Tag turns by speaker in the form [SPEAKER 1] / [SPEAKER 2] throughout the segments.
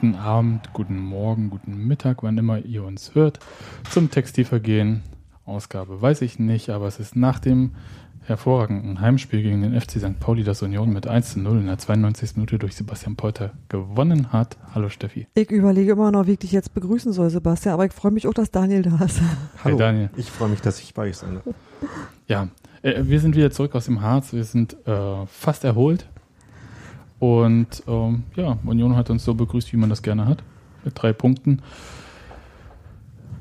[SPEAKER 1] Guten Abend, guten Morgen, guten Mittag, wann immer ihr uns hört, zum Textilvergehen. Ausgabe weiß ich nicht, aber es ist nach dem hervorragenden Heimspiel gegen den FC St. Pauli, das Union mit 1 zu 0 in der 92. Minute durch Sebastian Polter gewonnen hat. Hallo Steffi.
[SPEAKER 2] Ich überlege immer noch, wie ich dich jetzt begrüßen soll, Sebastian, aber ich freue mich auch, dass Daniel da ist.
[SPEAKER 3] Hallo,
[SPEAKER 1] hey Daniel.
[SPEAKER 3] Ich freue mich, dass ich bei euch sein darf.
[SPEAKER 1] Ja, äh, wir sind wieder zurück aus dem Harz. Wir sind äh, fast erholt. Und ähm, ja, Union hat uns so begrüßt, wie man das gerne hat. Mit drei Punkten.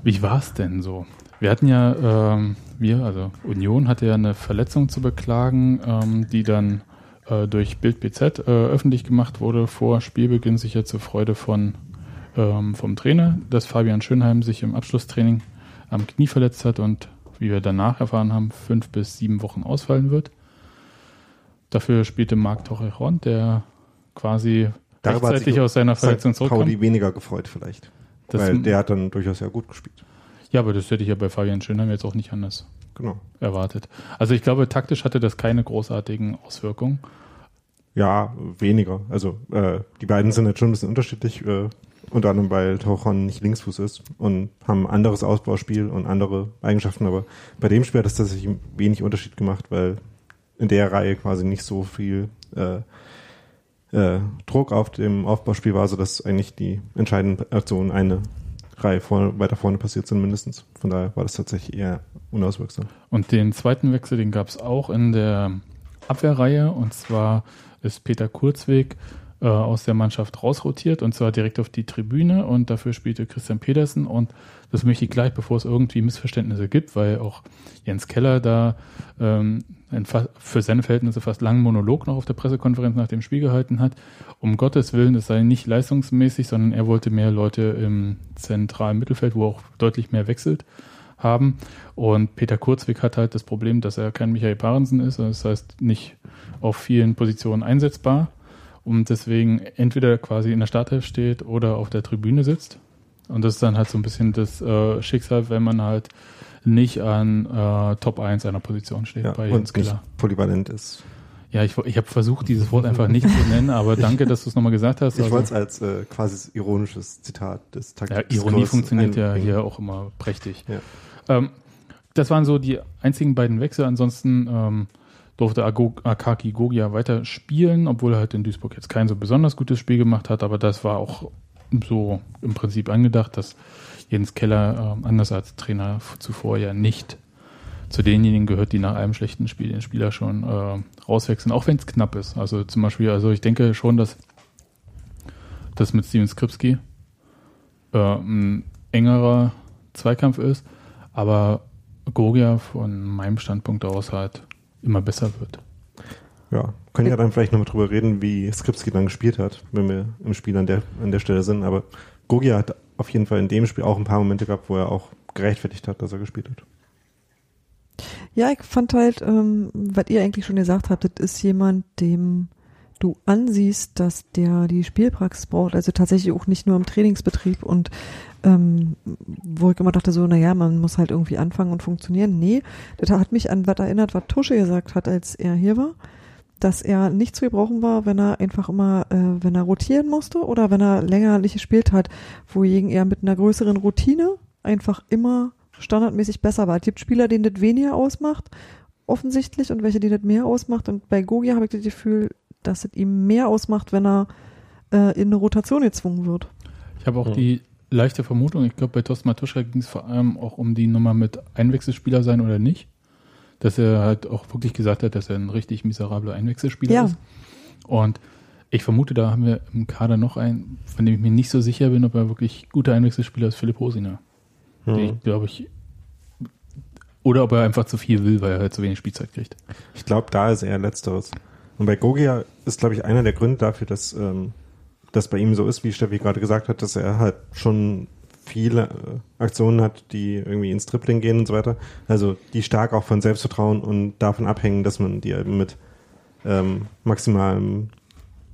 [SPEAKER 1] Wie war es denn so? Wir hatten ja, ähm, wir, also Union hatte ja eine Verletzung zu beklagen, ähm, die dann äh, durch Bild BZ äh, öffentlich gemacht wurde vor Spielbeginn, sicher zur Freude von ähm, vom Trainer, dass Fabian Schönheim sich im Abschlusstraining am Knie verletzt hat und wie wir danach erfahren haben, fünf bis sieben Wochen ausfallen wird. Dafür spielte Marc Torrejon, der quasi
[SPEAKER 3] Darüber
[SPEAKER 1] rechtzeitig aus seiner Verletzung zurückkam.
[SPEAKER 3] Pauli weniger gefreut vielleicht.
[SPEAKER 1] Das-
[SPEAKER 3] weil der hat dann durchaus ja gut gespielt.
[SPEAKER 1] Ja, aber das hätte ich ja bei Fabian Schönheim jetzt auch nicht anders
[SPEAKER 3] Genau.
[SPEAKER 1] erwartet. Also ich glaube, taktisch hatte das keine großartigen Auswirkungen.
[SPEAKER 3] Ja, weniger. Also äh, die beiden sind jetzt schon ein bisschen unterschiedlich, äh, unter anderem weil Tauchon nicht Linksfuß ist und haben ein anderes Ausbauspiel und andere Eigenschaften, aber bei dem Spiel hat es tatsächlich wenig Unterschied gemacht, weil in der Reihe quasi nicht so viel äh, äh, Druck auf dem Aufbauspiel war, sodass eigentlich die entscheidenden Aktionen eine Reihe vorne, weiter vorne passiert sind mindestens. Von daher war das tatsächlich eher unauswirksam.
[SPEAKER 1] Und den zweiten Wechsel, den gab es auch in der Abwehrreihe. Und zwar ist Peter Kurzweg äh, aus der Mannschaft rausrotiert und zwar direkt auf die Tribüne. Und dafür spielte Christian Pedersen. Und das möchte ich gleich, bevor es irgendwie Missverständnisse gibt, weil auch Jens Keller da ähm, für seine Verhältnisse fast langen Monolog noch auf der Pressekonferenz nach dem Spiel gehalten hat. Um Gottes Willen, es sei nicht leistungsmäßig, sondern er wollte mehr Leute im zentralen Mittelfeld, wo auch deutlich mehr wechselt haben. Und Peter Kurzweg hat halt das Problem, dass er kein Michael Parensen ist. Das heißt, nicht auf vielen Positionen einsetzbar. Und deswegen entweder quasi in der Startelf steht oder auf der Tribüne sitzt. Und das ist dann halt so ein bisschen das äh, Schicksal, wenn man halt nicht an äh, Top 1 einer Position steht
[SPEAKER 3] Ja,
[SPEAKER 1] bei Jens Keller.
[SPEAKER 3] polyvalent ist.
[SPEAKER 1] Ja, ich, ich habe versucht, dieses Wort einfach nicht zu nennen, aber danke, dass du es nochmal gesagt hast.
[SPEAKER 3] Ich
[SPEAKER 1] Also-
[SPEAKER 3] wollte es als äh, quasi ironisches Zitat des
[SPEAKER 1] Ja,
[SPEAKER 3] Taktik.
[SPEAKER 1] Ironie funktioniert ja hier auch immer prächtig.
[SPEAKER 3] Ja.
[SPEAKER 1] Ähm, das waren so die einzigen beiden Wechsel. Ansonsten ähm, durfte Akaki Gogia weiter spielen, obwohl er halt in Duisburg jetzt kein so besonders gutes Spiel gemacht hat. Aber das war auch so im Prinzip angedacht, dass Jens Keller ähm, anders als Trainer zuvor ja nicht zu denjenigen gehört, die nach einem schlechten Spiel den Spieler schon äh, rauswechseln, auch wenn es knapp ist. Also zum Beispiel, also ich denke schon, dass das mit Steven Skripski äh, ein engerer Zweikampf ist, aber Gogia von meinem Standpunkt aus halt immer besser wird.
[SPEAKER 3] Ja, können ja dann vielleicht nochmal drüber reden, wie Skripski dann gespielt hat, wenn wir im Spiel an der, an der Stelle sind. Aber Gogia hat auf jeden Fall in dem Spiel auch ein paar Momente gehabt, wo er auch gerechtfertigt hat, dass er gespielt hat.
[SPEAKER 2] Ja, ich fand halt, ähm, was ihr eigentlich schon gesagt habt, das ist jemand, dem du ansiehst, dass der die Spielpraxis braucht, also tatsächlich auch nicht nur im Trainingsbetrieb und ähm, wo ich immer dachte so, naja, man muss halt irgendwie anfangen und funktionieren. Nee, das hat mich an was erinnert, was Tusche gesagt hat, als er hier war, dass er nicht zu gebrauchen war, wenn er einfach immer, äh, wenn er rotieren musste oder wenn er länger nicht gespielt hat, wohingegen er mit einer größeren Routine einfach immer standardmäßig besser war. Es gibt Spieler, denen das weniger ausmacht, offensichtlich, und welche, denen das mehr ausmacht. Und bei Gogia habe ich das Gefühl, dass es ihm mehr ausmacht, wenn er äh, in eine Rotation gezwungen wird.
[SPEAKER 1] Ich habe auch
[SPEAKER 3] Mhm.
[SPEAKER 1] die leichte Vermutung, ich glaube, bei Thorsten Matuschka ging es vor allem auch um die Nummer mit Einwechselspieler sein oder nicht. Dass er halt auch wirklich gesagt hat, dass er ein richtig miserabler Einwechselspieler
[SPEAKER 2] Ja.
[SPEAKER 1] ist. Und ich vermute, da haben wir im Kader noch einen, von dem ich mir nicht so sicher bin, ob er wirklich guter Einwechselspieler ist, Philipp Hosiner.
[SPEAKER 3] Hm.
[SPEAKER 1] Den, glaube ich, oder ob er einfach zu viel will, weil er halt zu wenig Spielzeit kriegt.
[SPEAKER 3] Ich glaube, da ist eher Letzteres. Und bei Gogia ist, glaube ich, einer der Gründe dafür, dass ähm, das bei ihm so ist, wie Steffi gerade gesagt hat, dass er halt schon viele äh, Aktionen hat, die irgendwie ins Tripling gehen und so weiter. Also die stark auch von Selbstvertrauen und davon abhängen, dass man die eben mit ähm, maximalem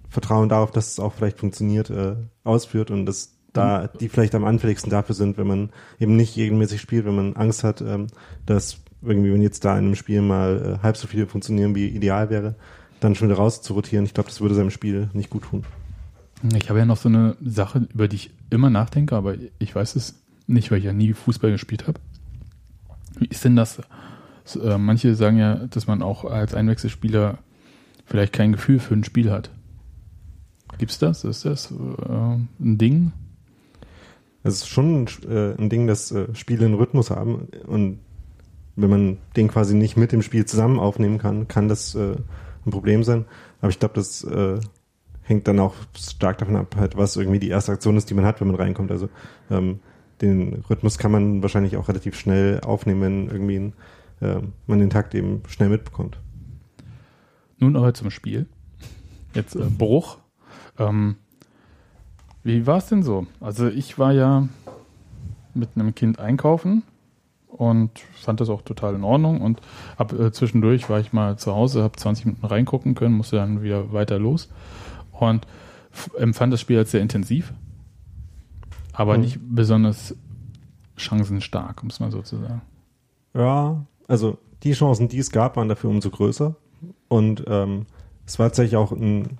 [SPEAKER 3] Vertrauen darauf, dass es auch vielleicht funktioniert, äh, ausführt und dass da die vielleicht am anfälligsten dafür sind, wenn man eben nicht regelmäßig spielt, wenn man Angst hat, ähm, dass irgendwie, wenn jetzt da in einem Spiel mal äh, halb so viele funktionieren, wie ideal wäre, dann schon wieder raus zu rotieren. Ich glaube, das würde seinem Spiel nicht gut tun.
[SPEAKER 1] Ich habe ja noch so eine Sache, über die ich immer nachdenke, aber ich weiß es nicht, weil ich ja nie Fußball gespielt habe. Wie ist denn das? Äh, manche sagen ja, dass man auch als Einwechselspieler vielleicht kein Gefühl für ein Spiel hat. Gibt's das? Ist das äh, ein Ding?
[SPEAKER 3] Es ist schon äh, ein Ding, dass Spiele einen Rhythmus haben und wenn man den quasi nicht mit dem Spiel zusammen aufnehmen kann, kann das ein Problem sein. Aber ich glaube, das hängt dann auch stark davon ab, halt, was irgendwie die erste Aktion ist, die man hat, wenn man reinkommt. Also ähm, den Rhythmus kann man wahrscheinlich auch relativ schnell aufnehmen, wenn irgendwie äh, man den Takt eben schnell mitbekommt.
[SPEAKER 1] Nun aber zum Spiel. Jetzt äh, Bruch. Ähm, wie war es denn so? Also ich war ja mit einem Kind einkaufen und fand das auch total in Ordnung und ab äh, zwischendurch war ich mal zu Hause, habe 20 Minuten reingucken können, musste dann wieder weiter los und empfand das Spiel als sehr intensiv, aber mhm. nicht besonders chancenstark, um es mal so zu sagen.
[SPEAKER 3] Ja, also die Chancen, die es gab, waren dafür umso größer und ähm, es war tatsächlich auch ein,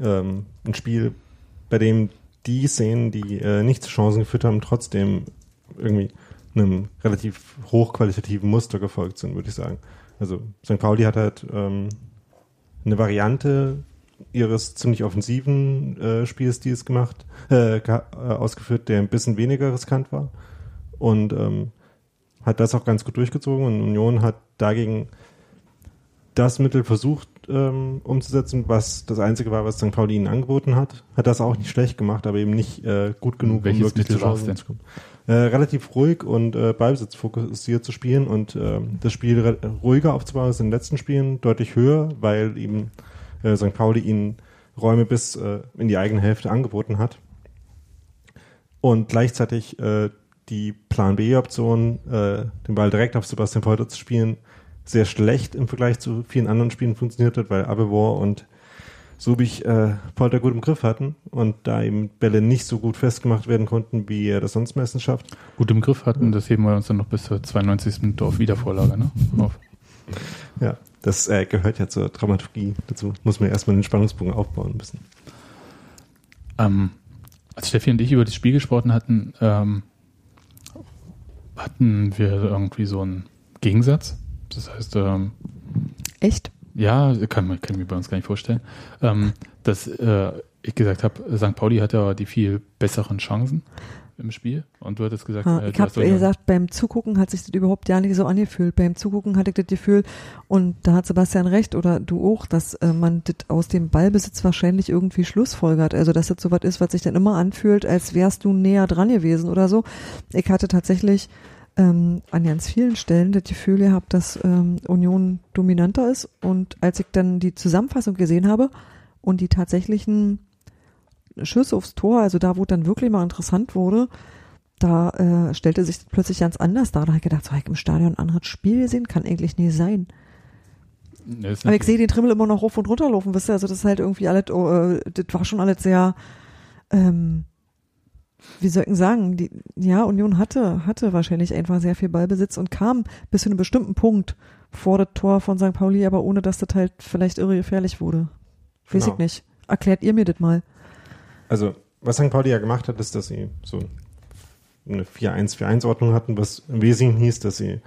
[SPEAKER 3] ähm, ein Spiel, bei dem die Szenen, die äh, nicht zu Chancen geführt haben, trotzdem irgendwie einem relativ hochqualitativen Muster gefolgt sind, würde ich sagen. Also St. Pauli hat halt ähm, eine Variante ihres ziemlich offensiven äh, Spielstils gemacht, äh, äh, ausgeführt, der ein bisschen weniger riskant war und ähm, hat das auch ganz gut durchgezogen und Union hat dagegen das Mittel versucht ähm, umzusetzen, was das einzige war, was St. Pauli ihnen angeboten hat. Hat das auch nicht schlecht gemacht, aber eben nicht äh, gut genug,
[SPEAKER 1] Welches um wirklich Mittel zu Chancen zu kommen.
[SPEAKER 3] Äh, relativ ruhig und äh, Ballbesitz fokussiert zu spielen und äh, das Spiel ruhiger aufzubauen als in den letzten Spielen, deutlich höher, weil eben äh, St. Pauli ihnen Räume bis äh, in die eigene Hälfte angeboten hat. Und gleichzeitig äh, die Plan B-Option, äh, den Ball direkt auf Sebastian Polter zu spielen, sehr schlecht im Vergleich zu vielen anderen Spielen funktioniert hat, weil Abevor und Subich äh, Polter gut im Griff hatten und da eben Bälle nicht so gut festgemacht werden konnten, wie er das sonst meistens schafft.
[SPEAKER 1] Gut im Griff hatten, das heben wir uns dann noch bis zur 92. Minute auf Wiedervorlage, ne? Auf.
[SPEAKER 3] Ja, das äh, gehört ja zur Dramaturgie dazu. Muss man erstmal den Spannungsbogen aufbauen müssen.
[SPEAKER 1] Ähm, als Steffi und ich über das Spiel gesprochen hatten, ähm, hatten wir irgendwie so einen Gegensatz. Das heißt, ähm,
[SPEAKER 2] echt?
[SPEAKER 1] Ja, kann man kann mir bei uns gar nicht vorstellen. Ähm, dass äh, ich gesagt habe, St. Pauli hat ja die viel besseren Chancen im Spiel. Und du hattest gesagt,
[SPEAKER 2] ha, äh, ich habe gesagt, beim Zugucken hat sich das überhaupt ja nicht so angefühlt. Beim Zugucken hatte ich das Gefühl, und da hat Sebastian recht, oder du auch, dass äh, man das aus dem Ballbesitz wahrscheinlich irgendwie schlussfolgert. Also, dass das so was ist, was sich dann immer anfühlt, als wärst du näher dran gewesen oder so. Ich hatte tatsächlich ähm, an ganz vielen Stellen das Gefühl gehabt, dass ähm, Union dominanter ist. Und als ich dann die Zusammenfassung gesehen habe und die tatsächlichen Schüsse aufs Tor, also da, wo dann wirklich mal interessant wurde, da äh, stellte sich plötzlich ganz anders dar. Da habe ich gedacht, so, ich im Stadion ein anderes Spiel gesehen, kann eigentlich nie sein. Aber ich sehe den Trimmel immer noch rauf und runter laufen, wisst ihr, also das ist halt irgendwie alles, oh, äh, das war schon alles sehr, ähm, wie soll ich sagen, die, ja, Union hatte, hatte wahrscheinlich einfach sehr viel Ballbesitz und kam bis zu einem bestimmten Punkt vor das Tor von St. Pauli, aber ohne dass das halt vielleicht irre gefährlich wurde. Weiß genau. ich nicht. Erklärt ihr mir das mal.
[SPEAKER 3] Also, was St. Pauli ja gemacht hat, ist, dass sie so eine 4-1-4-1-Ordnung hatten, was im Wesentlichen hieß, dass sie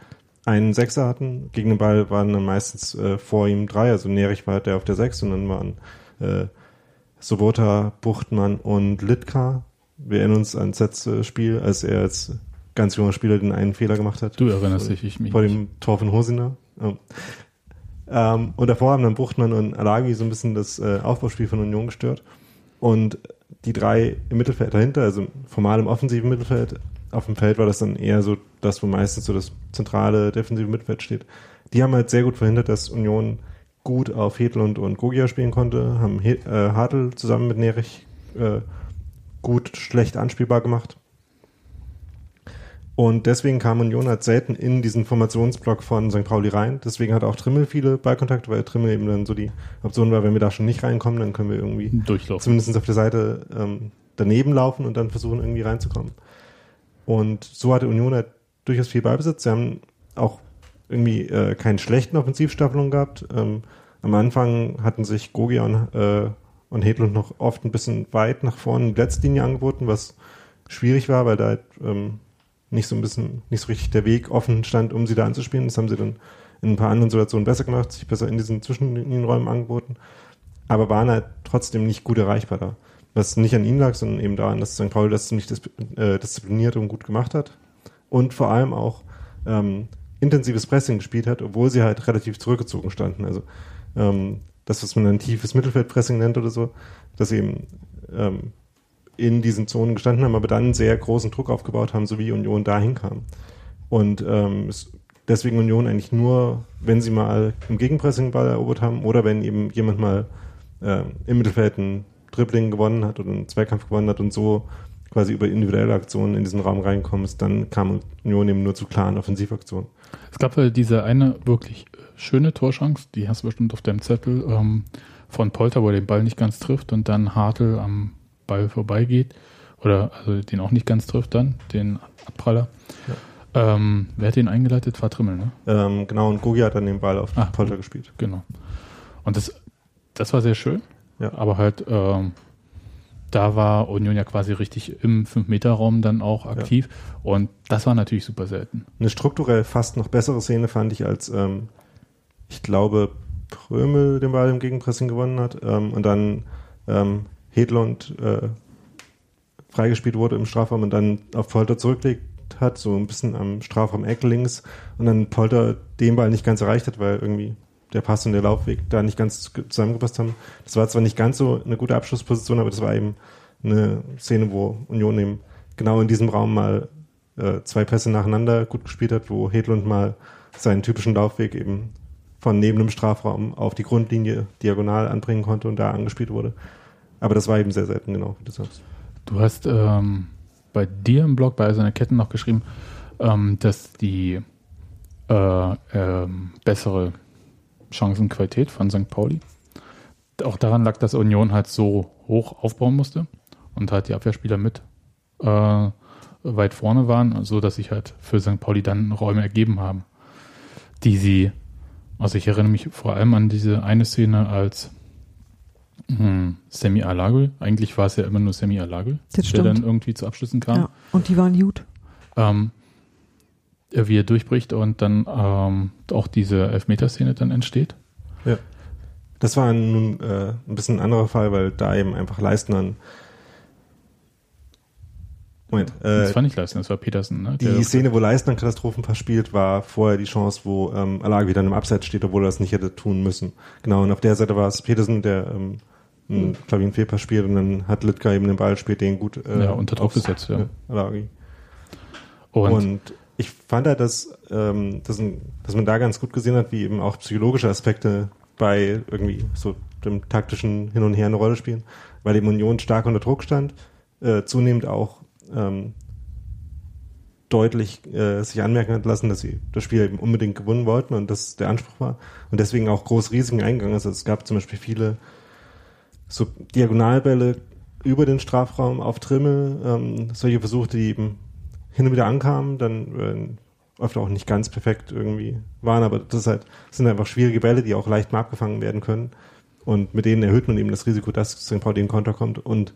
[SPEAKER 3] einen Sechser hatten. Gegen den Ball waren dann meistens äh, vor ihm drei, also Nerich war der auf der Sechs und dann waren äh, Sobota, Buchtmann und Litka wir erinnern uns ans letzte Spiel, als er als ganz junger Spieler den einen Fehler gemacht hat.
[SPEAKER 1] Du erinnerst dich, ich mich.
[SPEAKER 3] Vor dem Tor von Hosiner. Ähm, und davor haben dann Buchtmann und Alagi so ein bisschen das äh, Aufbauspiel von Union gestört. Und die drei im Mittelfeld dahinter, also formal im offensiven Mittelfeld, auf dem Feld war das dann eher so das, wo meistens so das zentrale defensive Mittelfeld steht. Die haben halt sehr gut verhindert, dass Union gut auf Hedlund und Gogia spielen konnte, haben äh, Hartl zusammen mit Nerich äh, gut, schlecht anspielbar gemacht. Und deswegen kam Union halt selten in diesen Formationsblock von St. Pauli rein. Deswegen hat auch Trimmel viele Ballkontakte, weil Trimmel eben dann so die Option war, wenn wir da schon nicht reinkommen, dann können wir irgendwie
[SPEAKER 1] Durchlaufen.
[SPEAKER 3] zumindest auf der Seite ähm, daneben laufen und dann versuchen irgendwie reinzukommen. Und so hatte Union halt durchaus viel Ballbesitz. Sie haben auch irgendwie äh, keinen schlechten Offensivstaffelung gehabt. Ähm, am Anfang hatten sich Gogia und äh, und Hedlund noch oft ein bisschen weit nach vorne in die Letztlinie angeboten, was schwierig war, weil da halt, ähm, nicht so ein bisschen, nicht so richtig der Weg offen stand, um sie da anzuspielen. Das haben sie dann in ein paar anderen Situationen besser gemacht, sich besser in diesen Zwischenlinienräumen angeboten, aber waren halt trotzdem nicht gut erreichbar da. Was nicht an ihnen lag, sondern eben daran, dass St. Pauli das ziemlich äh, diszipliniert und gut gemacht hat. Und vor allem auch ähm, intensives Pressing gespielt hat, obwohl sie halt relativ zurückgezogen standen. Also ähm, das, was man ein tiefes Mittelfeldpressing nennt oder so, dass eben ähm, in diesen Zonen gestanden haben, aber dann sehr großen Druck aufgebaut haben, so wie Union dahin kam. Und ähm, deswegen Union eigentlich nur, wenn sie mal im Gegenpressing Ball erobert haben oder wenn eben jemand mal äh, im Mittelfeld ein Dribbling gewonnen hat oder einen Zweikampf gewonnen hat und so quasi über individuelle Aktionen in diesen Raum reingekommen ist, dann kam Union eben nur zu klaren Offensivaktionen.
[SPEAKER 1] Es gab ja diese eine wirklich schöne Torschance, die hast du bestimmt auf deinem Zettel, ähm, von Polter, wo er den Ball nicht ganz trifft und dann Hartl am Ball vorbeigeht oder also den auch nicht ganz trifft dann, den Abpraller. Ja. Ähm, wer hat den eingeleitet? War Trimmel, ne?
[SPEAKER 3] Ähm, genau, und Gogi hat dann den Ball auf Ach, Polter gespielt.
[SPEAKER 1] Genau. Und das, das war sehr schön, ja. aber halt ähm, da war Union ja quasi richtig im 5-Meter-Raum dann auch aktiv ja. und das war natürlich super selten.
[SPEAKER 3] Eine strukturell fast noch bessere Szene fand ich, als ähm, ich glaube Prömel den Ball im Gegenpressing gewonnen hat ähm, und dann ähm, Hedlund äh, freigespielt wurde im Strafraum und dann auf Polter zurücklegt hat, so ein bisschen am Strafraum Eck links und dann Polter den Ball nicht ganz erreicht hat, weil irgendwie der Pass und der Laufweg da nicht ganz zusammengepasst haben. Das war zwar nicht ganz so eine gute Abschlussposition, aber das war eben eine Szene, wo Union eben genau in diesem Raum mal äh, zwei Pässe nacheinander gut gespielt hat, wo Hedlund mal seinen typischen Laufweg eben von neben dem Strafraum auf die Grundlinie diagonal anbringen konnte und da angespielt wurde. Aber das war eben sehr selten, genau, wie du sagst.
[SPEAKER 1] Du hast ähm, bei dir im Blog bei seiner Ketten noch geschrieben, ähm, dass die äh, äh, bessere Chancenqualität von St. Pauli auch daran lag, dass Union halt so hoch aufbauen musste und halt die Abwehrspieler mit äh, weit vorne waren, so dass sich halt für St. Pauli dann Räume ergeben haben, die sie, also ich erinnere mich vor allem an diese eine Szene, als hm, Semi Alagel. Eigentlich war es ja immer nur Semi Alagel, der
[SPEAKER 2] stimmt.
[SPEAKER 1] dann irgendwie zu Abschlüssen kam. Ja,
[SPEAKER 2] und die waren gut.
[SPEAKER 1] Ähm, wie er durchbricht und dann ähm, auch diese Elfmeterszene dann entsteht.
[SPEAKER 3] Ja. Das war nun äh, ein bisschen ein anderer Fall, weil da eben einfach Leistnern
[SPEAKER 1] Moment. Äh, das war nicht Leistner, das war Petersen. Ne?
[SPEAKER 3] Die Szene, wo Leistner einen Katastrophenpass spielt, war vorher die Chance, wo ähm, Alagi wieder im Abseits steht, obwohl er das nicht hätte tun müssen. Genau, und auf der Seite war es Petersen, der ähm, einen, mhm. glaube ich, einen Fehlpass spielt und dann hat Litka eben den Ball, spielt den gut
[SPEAKER 1] äh, ja, unter Druck gesetzt, ja.
[SPEAKER 3] Alagi. Und, und ich fand halt, dass, ähm, dass, dass man da ganz gut gesehen hat, wie eben auch psychologische Aspekte bei irgendwie so dem taktischen Hin und Her eine Rolle spielen, weil die Union stark unter Druck stand, äh, zunehmend auch ähm, deutlich äh, sich anmerken hat lassen, dass sie das Spiel eben unbedingt gewonnen wollten und das der Anspruch war und deswegen auch groß Risiken eingegangen ist. Also es gab zum Beispiel viele so Diagonalbälle über den Strafraum auf Trimmel, ähm, solche Versuche, die eben hin und wieder ankamen, dann äh, oft auch nicht ganz perfekt irgendwie waren, aber das, ist halt, das sind einfach schwierige Bälle, die auch leicht mal abgefangen werden können. Und mit denen erhöht man eben das Risiko, dass St. Pauli in Konter kommt. Und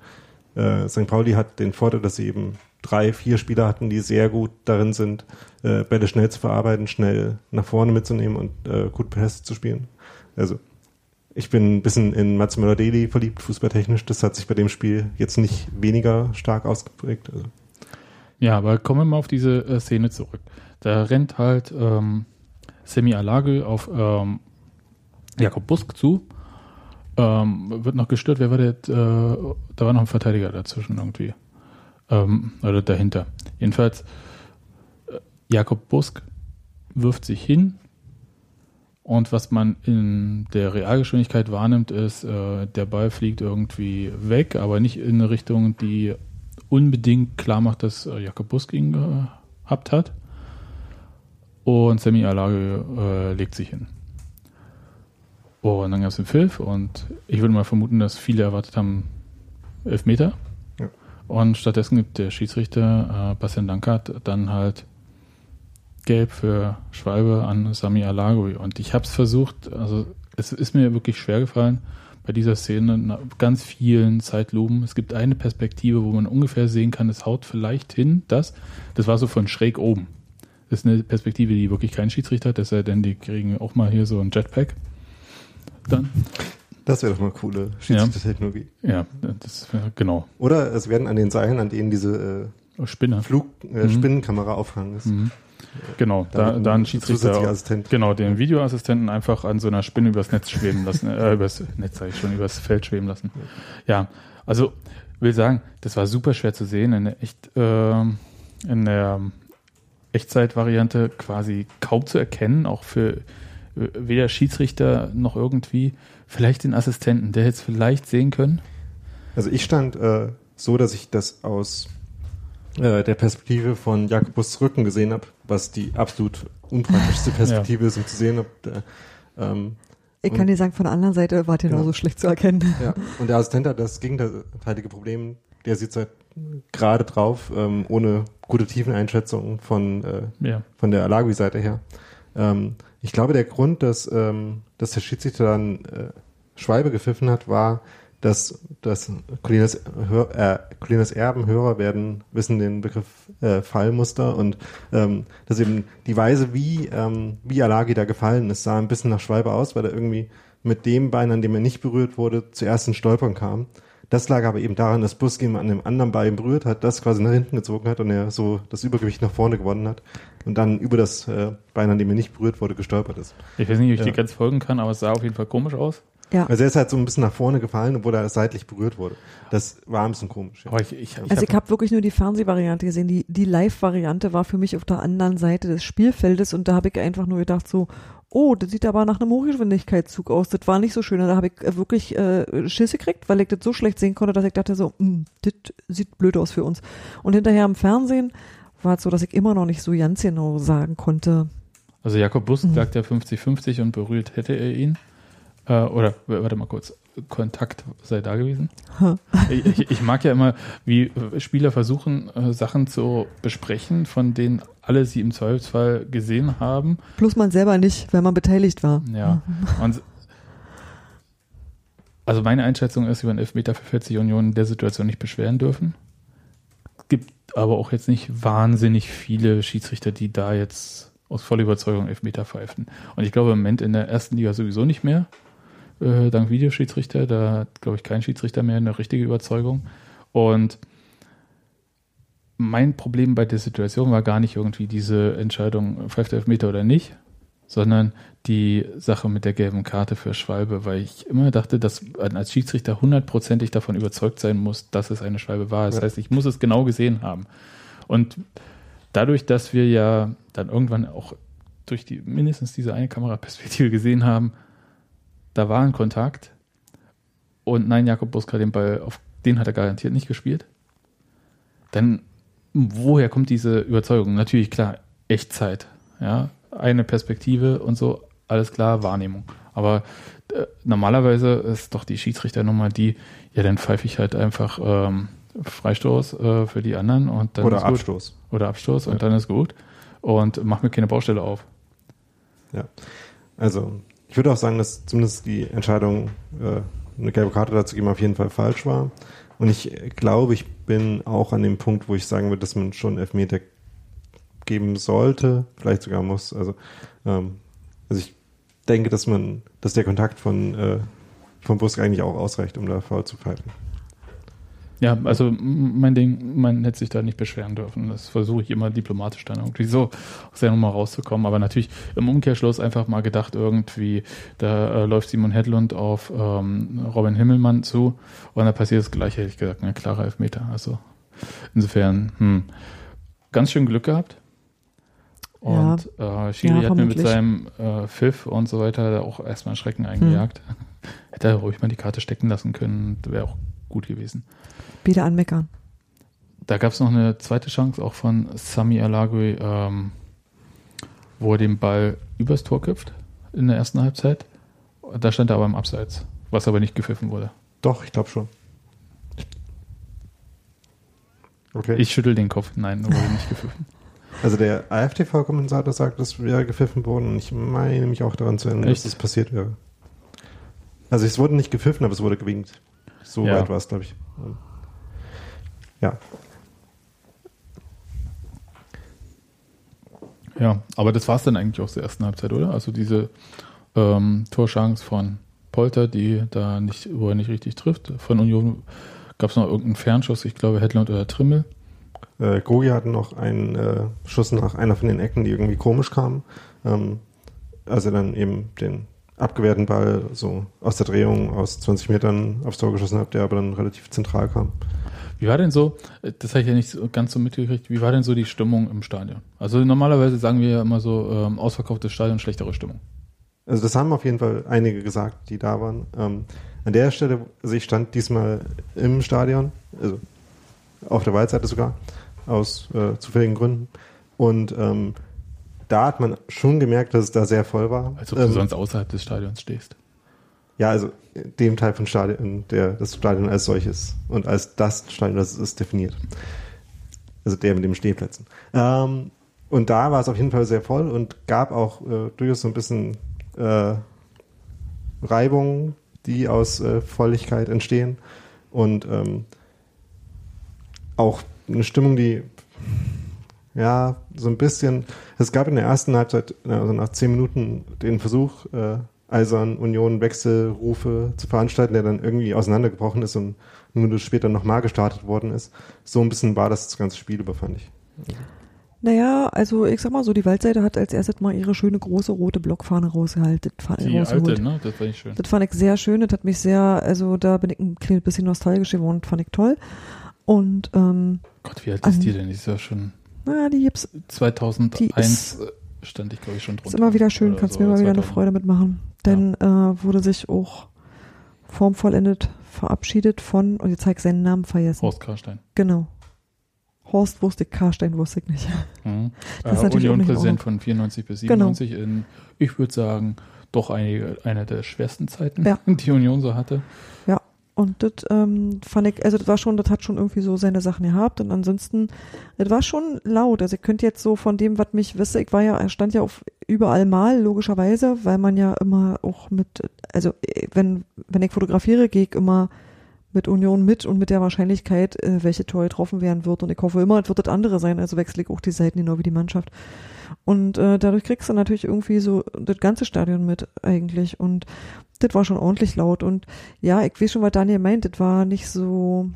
[SPEAKER 3] äh, St. Pauli hat den Vorteil, dass sie eben drei, vier Spieler hatten, die sehr gut darin sind, äh, Bälle schnell zu verarbeiten, schnell nach vorne mitzunehmen und äh, gut Pässe zu spielen. Also ich bin ein bisschen in Mats Möller-Deli verliebt, fußballtechnisch. Das hat sich bei dem Spiel jetzt nicht weniger stark ausgeprägt. Also
[SPEAKER 1] ja, aber kommen wir mal auf diese äh, Szene zurück. Da rennt halt ähm, Semi Alage auf ähm, Jakob Busk zu. Ähm, wird noch gestört. Wer war der? Äh, da war noch ein Verteidiger dazwischen irgendwie. Ähm, oder dahinter. Jedenfalls, äh, Jakob Busk wirft sich hin. Und was man in der Realgeschwindigkeit wahrnimmt, ist, äh, der Ball fliegt irgendwie weg, aber nicht in eine Richtung, die unbedingt klar macht, dass äh, Jakob Busk ihn gehabt hat. Und Sammy Alage äh, legt sich hin. Und dann gab es den Pfiff und ich würde mal vermuten, dass viele erwartet haben Elfmeter. Ja. Und stattdessen gibt der Schiedsrichter äh, Bastian Dankert dann halt gelb für Schwalbe an Sami Alagui. Und ich habe es versucht, also es ist mir wirklich schwer gefallen, bei dieser Szene nach ganz vielen Zeitlupen. Es gibt eine Perspektive, wo man ungefähr sehen kann, es haut vielleicht hin, das. Das war so von schräg oben. Das ist eine Perspektive, die wirklich kein Schiedsrichter hat, sei denn, die kriegen auch mal hier so ein Jetpack. Dann.
[SPEAKER 3] Das wäre doch mal coole Schiedsrichtertechnologie.
[SPEAKER 1] Ja, das wäre genau.
[SPEAKER 3] Oder es werden an den Seilen, an denen diese
[SPEAKER 1] äh, Spinner.
[SPEAKER 3] Flug, äh, mhm. Spinnenkamera aufhangen ist. Mhm.
[SPEAKER 1] Genau, da, da ein Schiedsrichter, genau, den Videoassistenten einfach an so einer Spinne übers Netz schweben lassen, äh, übers Netz sage ich schon, übers Feld schweben lassen. Ja, also will sagen, das war super schwer zu sehen in der echt äh, in der Echtzeitvariante quasi kaum zu erkennen, auch für weder Schiedsrichter noch irgendwie vielleicht den Assistenten, der hätte es vielleicht sehen können.
[SPEAKER 3] Also ich stand äh, so, dass ich das aus äh, der Perspektive von Jakobus Rücken gesehen habe, was die absolut unpraktischste Perspektive ja. ist, um zu sehen, ob der, ähm,
[SPEAKER 2] ich kann dir sagen, von der anderen Seite war der genau. so schlecht zu erkennen.
[SPEAKER 3] Ja, und der Assistent hat das gegenteilige Problem, der sitzt halt gerade drauf, ähm, ohne gute Tiefeneinschätzung von, äh, ja. von der Alagui-Seite her. Ähm, ich glaube, der Grund, dass, ähm, dass der Schiedsrichter dann äh, Schwalbe gepfiffen hat, war, dass, dass Colinas, äh, Colinas Erben, Hörer werden, wissen den Begriff äh, Fallmuster und ähm, dass eben die Weise, wie, ähm, wie Alagi da gefallen ist, sah ein bisschen nach Schwalbe aus, weil er irgendwie mit dem Bein, an dem er nicht berührt wurde, zuerst in Stolpern kam. Das lag aber eben daran, dass Busquim an dem anderen Bein berührt hat, das quasi nach hinten gezogen hat und er so das Übergewicht nach vorne gewonnen hat und dann über das äh, Bein, an dem er nicht berührt wurde, gestolpert ist.
[SPEAKER 1] Ich weiß nicht, ob ich ja. dir ganz folgen kann, aber es sah auf jeden Fall komisch aus.
[SPEAKER 3] Ja. Also er ist halt so ein bisschen nach vorne gefallen, obwohl er seitlich berührt wurde. Das war ein bisschen komisch.
[SPEAKER 2] Ja. Ich, ich, ich also ich habe wirklich nur die Fernsehvariante gesehen. Die, die Live-Variante war für mich auf der anderen Seite des Spielfeldes und da habe ich einfach nur gedacht so, oh, das sieht aber nach einem Hochgeschwindigkeitszug aus. Das war nicht so schön. Und da habe ich äh, wirklich äh, Schiss gekriegt, weil ich das so schlecht sehen konnte, dass ich dachte so, hm, das sieht blöd aus für uns. Und hinterher im Fernsehen war es so, dass ich immer noch nicht so ganz genau sagen konnte.
[SPEAKER 1] Also Jakob Bus mhm. sagt ja 50-50 und berührt hätte er ihn. Äh, oder, warte mal kurz, Kontakt sei da gewesen. ich, ich, mag ja immer, wie Spieler versuchen, äh, Sachen zu besprechen, von denen alle sie im Zweifelsfall gesehen haben.
[SPEAKER 2] Plus man selber nicht, wenn man beteiligt war.
[SPEAKER 1] Ja. Und also meine Einschätzung ist, über einen Elfmeter für 40 Unionen in der Situation nicht beschweren dürfen. Gibt aber auch jetzt nicht wahnsinnig viele Schiedsrichter, die da jetzt aus voller Überzeugung Elfmeter pfeifen. Und ich glaube im Moment in der ersten Liga sowieso nicht mehr äh, dank Videoschiedsrichter. Da hat, glaube ich, kein Schiedsrichter mehr eine richtige Überzeugung. Und mein Problem bei der Situation war gar nicht irgendwie diese Entscheidung, pfeift Meter oder nicht, sondern die Sache mit der gelben Karte für Schwalbe, weil ich immer dachte, dass man als Schiedsrichter hundertprozentig davon überzeugt sein muss, dass es eine Schwalbe war. Das ja. heißt, ich muss es genau gesehen haben. Und dadurch, dass wir ja dann irgendwann auch durch die mindestens diese eine Kameraperspektive gesehen haben, da war ein Kontakt. Und nein, Jakob Buska, den Ball, auf den hat er garantiert nicht gespielt. Dann, woher kommt diese Überzeugung? Natürlich, klar, Echtzeit. Ja, eine Perspektive und so, alles klar, Wahrnehmung. Aber äh, normalerweise ist doch die Schiedsrichternummer die, ja, dann pfeife ich halt einfach ähm, Freistoß äh, für die anderen und dann
[SPEAKER 3] Oder Abstoß.
[SPEAKER 1] Oder Abstoß ja. und dann ist gut. Und mach mir keine Baustelle auf.
[SPEAKER 3] Ja. Also ich würde auch sagen, dass zumindest die Entscheidung, äh, eine gelbe Karte dazu geben, auf jeden Fall falsch war. Und ich glaube, ich bin auch an dem Punkt, wo ich sagen würde, dass man schon Elfmeter geben sollte, vielleicht sogar muss. Also, ähm, also ich denke, dass man, dass der Kontakt von, äh, von Busk eigentlich auch ausreicht, um da faul zu pfeifen.
[SPEAKER 1] Ja, also mein Ding, man hätte sich da nicht beschweren dürfen. Das versuche ich immer diplomatisch dann irgendwie so aus der Nummer rauszukommen. Aber natürlich im Umkehrschluss einfach mal gedacht, irgendwie, da äh, läuft Simon Hedlund auf ähm, Robin Himmelmann zu und da passiert das gleiche, hätte ich gesagt, ein klarer Elfmeter. Also insofern, hm, ganz schön Glück gehabt. Und ja. äh, Chili ja, hat mir mit seinem äh, Pfiff und so weiter auch erstmal Schrecken eingejagt. Hm. Hätte er ruhig mal die Karte stecken lassen können, wäre auch gut gewesen.
[SPEAKER 2] Wieder anmeckern.
[SPEAKER 1] Da gab es noch eine zweite Chance, auch von Sami Alagui, ähm, wo er den Ball übers Tor köpft in der ersten Halbzeit. Da stand er aber im Abseits, was aber nicht gepfiffen wurde.
[SPEAKER 3] Doch, ich glaube schon.
[SPEAKER 1] Okay. Ich schüttel den Kopf. Nein, wurde nicht gepfiffen.
[SPEAKER 3] Also der AFTV-Kommentator sagt, das wäre gepfiffen worden und ich meine mich auch daran zu erinnern, dass das passiert wäre. Also es wurde nicht gepfiffen, aber es wurde gewinkt. So
[SPEAKER 1] Ja.
[SPEAKER 3] weit war es, glaube ich. Ja.
[SPEAKER 1] Ja, aber das war es dann eigentlich aus der ersten Halbzeit, oder? Also diese ähm, Torchance von Polter, die da nicht, wo er nicht richtig trifft. Von Union gab es noch irgendeinen Fernschuss, ich glaube Hedlund oder Trimmel.
[SPEAKER 3] Äh, Gogi hatte noch einen äh, Schuss nach einer von den Ecken, die irgendwie komisch kam. Ähm, als er dann eben den abgewehrten Ball so aus der Drehung aus 20 Metern aufs Tor geschossen hat, der aber dann relativ zentral kam.
[SPEAKER 1] Wie war denn so, das habe ich ja nicht ganz so mitgekriegt, wie war denn so die Stimmung im Stadion? Also normalerweise sagen wir ja immer so, ähm, ausverkauftes Stadion, schlechtere Stimmung.
[SPEAKER 3] Also das haben auf jeden Fall einige gesagt, die da waren. Ähm, an der Stelle, also ich stand diesmal im Stadion, also auf der Waldseite sogar, aus äh, zufälligen Gründen. Und ähm, da hat man schon gemerkt, dass es da sehr voll war.
[SPEAKER 1] Als ob
[SPEAKER 3] ähm,
[SPEAKER 1] du sonst außerhalb des Stadions stehst.
[SPEAKER 3] Ja, also dem Teil von Stadion, der das Stadion als solches und als das Stadion, das es ist, definiert. Also der mit den Stehplätzen. Ähm, und da war es auf jeden Fall sehr voll und gab auch äh, durchaus so ein bisschen äh, Reibungen, die aus äh, Volligkeit entstehen und ähm, auch eine Stimmung, die ja so ein bisschen. Es gab in der ersten Halbzeit, also nach zehn Minuten, den Versuch, äh, Eisern Union Wechselrufe zu veranstalten, der dann irgendwie auseinandergebrochen ist und eine Minute später nochmal gestartet worden ist. So ein bisschen war das das ganze Spiel über, fand ich.
[SPEAKER 2] Naja, also ich sag mal so, die Waldseite hat als erstes mal ihre schöne große rote Blockfahne rausgehalten.
[SPEAKER 1] Die
[SPEAKER 2] rausgeholt.
[SPEAKER 1] alte, ne? Das fand ich schön.
[SPEAKER 2] Das fand ich sehr schön, das hat mich sehr, also da bin ich ein kleines bisschen nostalgisch geworden, fand ich toll. Und ähm,
[SPEAKER 1] Gott, wie alt ist
[SPEAKER 2] an-
[SPEAKER 1] die denn? Die ist ja schon
[SPEAKER 2] naja, die gibt's
[SPEAKER 1] 2001
[SPEAKER 2] ist-
[SPEAKER 1] äh, stand ich, glaube ich, schon drunter.
[SPEAKER 2] Ist immer wieder schön, kannst
[SPEAKER 1] so,
[SPEAKER 2] mir immer wieder eine
[SPEAKER 1] 2000.
[SPEAKER 2] Freude mitmachen. Denn äh, wurde sich auch formvollendet verabschiedet von, und jetzt zeig ich seinen Namen vergessen.
[SPEAKER 1] Horst Karstein.
[SPEAKER 2] Genau. Horst wusste ich, Karstein wusste ich nicht.
[SPEAKER 1] Mhm.
[SPEAKER 2] Das ist
[SPEAKER 1] Äh,
[SPEAKER 2] nicht
[SPEAKER 1] Union-Präsident von 94 bis
[SPEAKER 2] Genau.
[SPEAKER 1] 97 in, ich würde sagen, doch eine, eine der schwersten Zeiten,
[SPEAKER 2] Ja.
[SPEAKER 1] die Union so hatte.
[SPEAKER 2] Ja. Und das ähm, fand ich, also das war schon, das hat schon irgendwie so seine Sachen gehabt. Und ansonsten, das war schon laut. Also ich könnte jetzt so von dem, was mich wisse, ich war ja, stand ja auf überall mal, logischerweise, weil man ja immer auch mit, also äh, wenn, wenn ich fotografiere, gehe ich immer mit Union mit und mit der Wahrscheinlichkeit, äh, welche Tor getroffen werden wird. Und ich hoffe immer, es wird das andere sein, also wechsle ich auch die Seiten genau wie die Mannschaft. Und äh, dadurch kriegst du natürlich irgendwie so das ganze Stadion mit eigentlich. Und das war schon ordentlich laut. Und ja, ich weiß schon, was Daniel meint, das war nicht so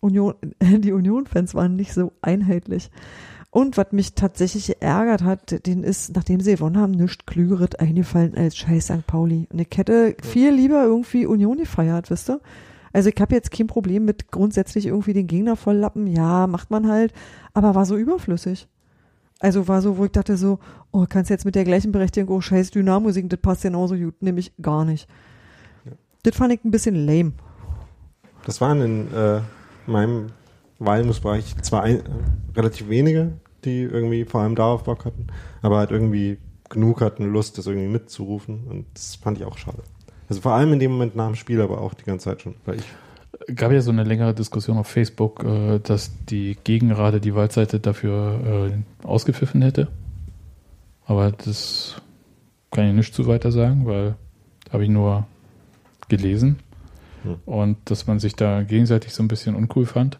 [SPEAKER 2] Union, die Union-Fans waren nicht so einheitlich. Und was mich tatsächlich geärgert hat, denen ist, nachdem sie gewonnen haben, nichts Klügeres eingefallen als Scheiß St. Pauli. Und ich hätte viel lieber irgendwie Union gefeiert, wisst ihr? Also ich habe jetzt kein Problem mit grundsätzlich irgendwie den Gegner volllappen. Ja, macht man halt. Aber war so überflüssig. Also war so, wo ich dachte so, oh, kannst jetzt mit der gleichen Berechtigung, oh, scheiß Dynamo singen, das passt genauso gut. Nämlich gar nicht.
[SPEAKER 3] Ja.
[SPEAKER 2] Das fand ich ein bisschen lame.
[SPEAKER 3] Das waren in äh, meinem Wahlmusbereich zwar ein, äh, relativ wenige, die irgendwie vor allem darauf Bock hatten, aber halt irgendwie genug hatten, Lust, das irgendwie mitzurufen. Und das fand ich auch schade. Also vor allem in dem Moment nach dem Spiel, aber auch die ganze Zeit schon. Weil ich,
[SPEAKER 1] gab ja so eine längere Diskussion auf Facebook, äh, dass die Gegenrade die Waldseite dafür äh, ausgepfiffen hätte. Aber das kann ich nicht zu weiter sagen, weil habe ich nur gelesen.
[SPEAKER 3] Hm.
[SPEAKER 1] Und dass man sich da gegenseitig so ein bisschen uncool fand.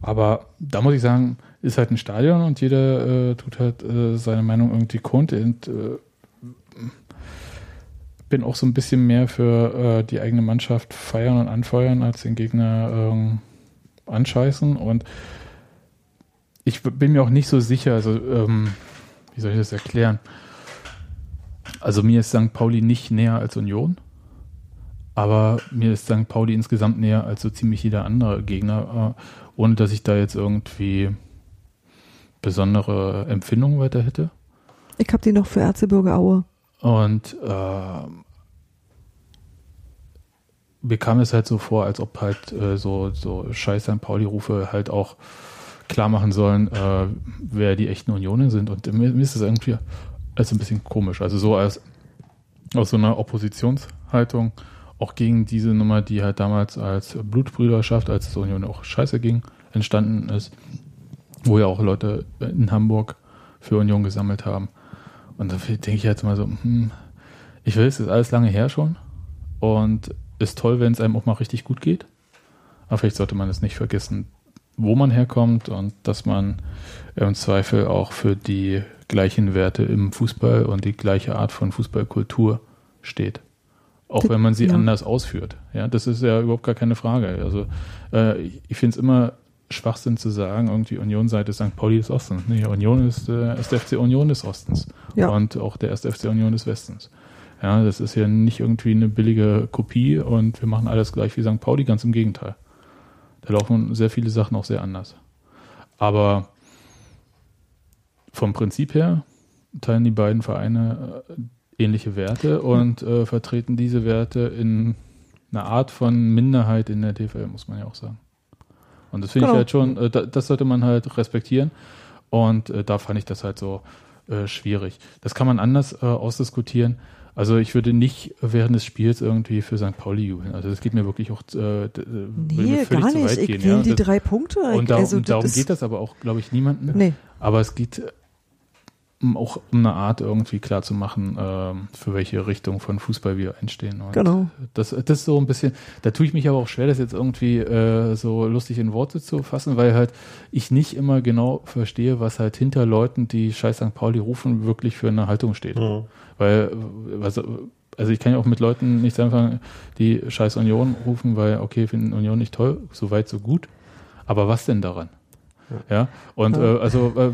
[SPEAKER 1] Aber da muss ich sagen, ist halt ein Stadion und jeder äh, tut halt äh, seine Meinung irgendwie kund. Und äh, bin auch so ein bisschen mehr für äh, die eigene Mannschaft feiern und anfeuern, als den Gegner ähm, anscheißen. Und ich bin mir auch nicht so sicher, also ähm, wie soll ich das erklären? Also mir ist St. Pauli nicht näher als Union, aber mir ist St. Pauli insgesamt näher als so ziemlich jeder andere Gegner, äh, ohne dass ich da jetzt irgendwie besondere Empfindungen weiter hätte.
[SPEAKER 2] Ich hab die noch für Erzgebirge Aue.
[SPEAKER 1] Und äh, mir kam es halt so vor, als ob halt äh, so, so scheiß St. Pauli-Rufe halt auch klar machen sollen, äh, wer die echten Unionen sind. Und mir, mir ist das irgendwie als ein bisschen komisch. Also so als aus so einer Oppositionshaltung auch gegen diese Nummer, die halt damals als Blutbrüderschaft, als es Union auch scheiße ging, entstanden ist, wo ja auch Leute in Hamburg für Union gesammelt haben. Und da denke ich jetzt mal so, hm, ich will, es ist alles lange her schon. Und ist toll, wenn es einem auch mal richtig gut geht. Aber vielleicht sollte man es nicht vergessen, wo man herkommt und dass man im Zweifel auch für die gleichen Werte im Fußball und die gleiche Art von Fußballkultur steht. Auch wenn man sie ja. anders ausführt. Ja, das ist ja überhaupt gar keine Frage. Also äh, ich, ich finde es immer Schwachsinn zu sagen, irgendwie Union-Seite St. Pauli des Ostens. Nee, Union ist, äh, ist der FC Union des Ostens. Ja. Und auch der erste FC Union des Westens. Ja, das ist ja nicht irgendwie eine billige Kopie und wir machen alles gleich wie St. Pauli, ganz im Gegenteil. Da laufen sehr viele Sachen auch sehr anders. Aber vom Prinzip her teilen die beiden Vereine äh, ähnliche Werte und äh, vertreten diese Werte in einer Art von Minderheit in der TFL, muss man ja auch sagen. Und das finde genau. ich halt schon, äh, das sollte man halt respektieren. Und äh, da fand ich das halt so äh, schwierig. Das kann man anders ausdiskutieren. Also ich würde nicht während des Spiels irgendwie für St. Pauli jubeln. Also das geht mir wirklich auch äh,
[SPEAKER 2] nee, gar nicht. ich will ja. die das, drei Punkte.
[SPEAKER 1] Und darum, also, darum geht das aber auch, glaube ich, niemanden. Nee. Aber es geht auch um eine Art irgendwie klar zu machen, ähm, für welche Richtung von Fußball wir einstehen. Und
[SPEAKER 2] genau.
[SPEAKER 1] Das, das ist so ein bisschen, da tue ich mich aber auch schwer, das jetzt irgendwie äh, so lustig in Worte zu fassen, weil halt ich nicht immer genau verstehe, was halt hinter Leuten, die Scheiß St. Pauli rufen, wirklich für eine Haltung steht. Mhm. Weil, was, also ich kann ja auch mit Leuten nichts anfangen, die Scheiß Union rufen, weil, okay, finden Union nicht toll, so weit, so gut. Aber was denn daran? Ja, und ja. Äh, also äh,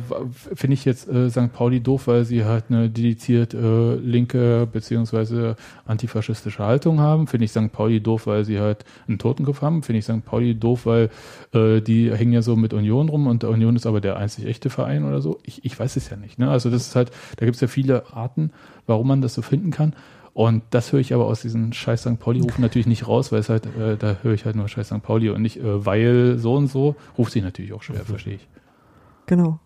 [SPEAKER 1] finde ich jetzt äh, St. Pauli doof, weil sie halt eine dediziert äh, linke beziehungsweise antifaschistische Haltung haben. Finde ich St. Pauli doof, weil sie halt einen Totengriff haben. Finde ich St. Pauli doof, weil äh, die hängen ja so mit Union rum und Union ist aber der einzig echte Verein oder so. Ich, ich weiß es ja nicht. Ne? Also das ist halt, da gibt es ja viele Arten, warum man das so finden kann. Und das höre ich aber aus diesen scheiß St. Pauli-Rufen natürlich nicht raus, weil es halt, äh, da höre ich halt nur scheiß St. Pauli und nicht, äh, weil so und so, ruft sich natürlich auch schwer, mhm. verstehe ich.
[SPEAKER 2] Genau.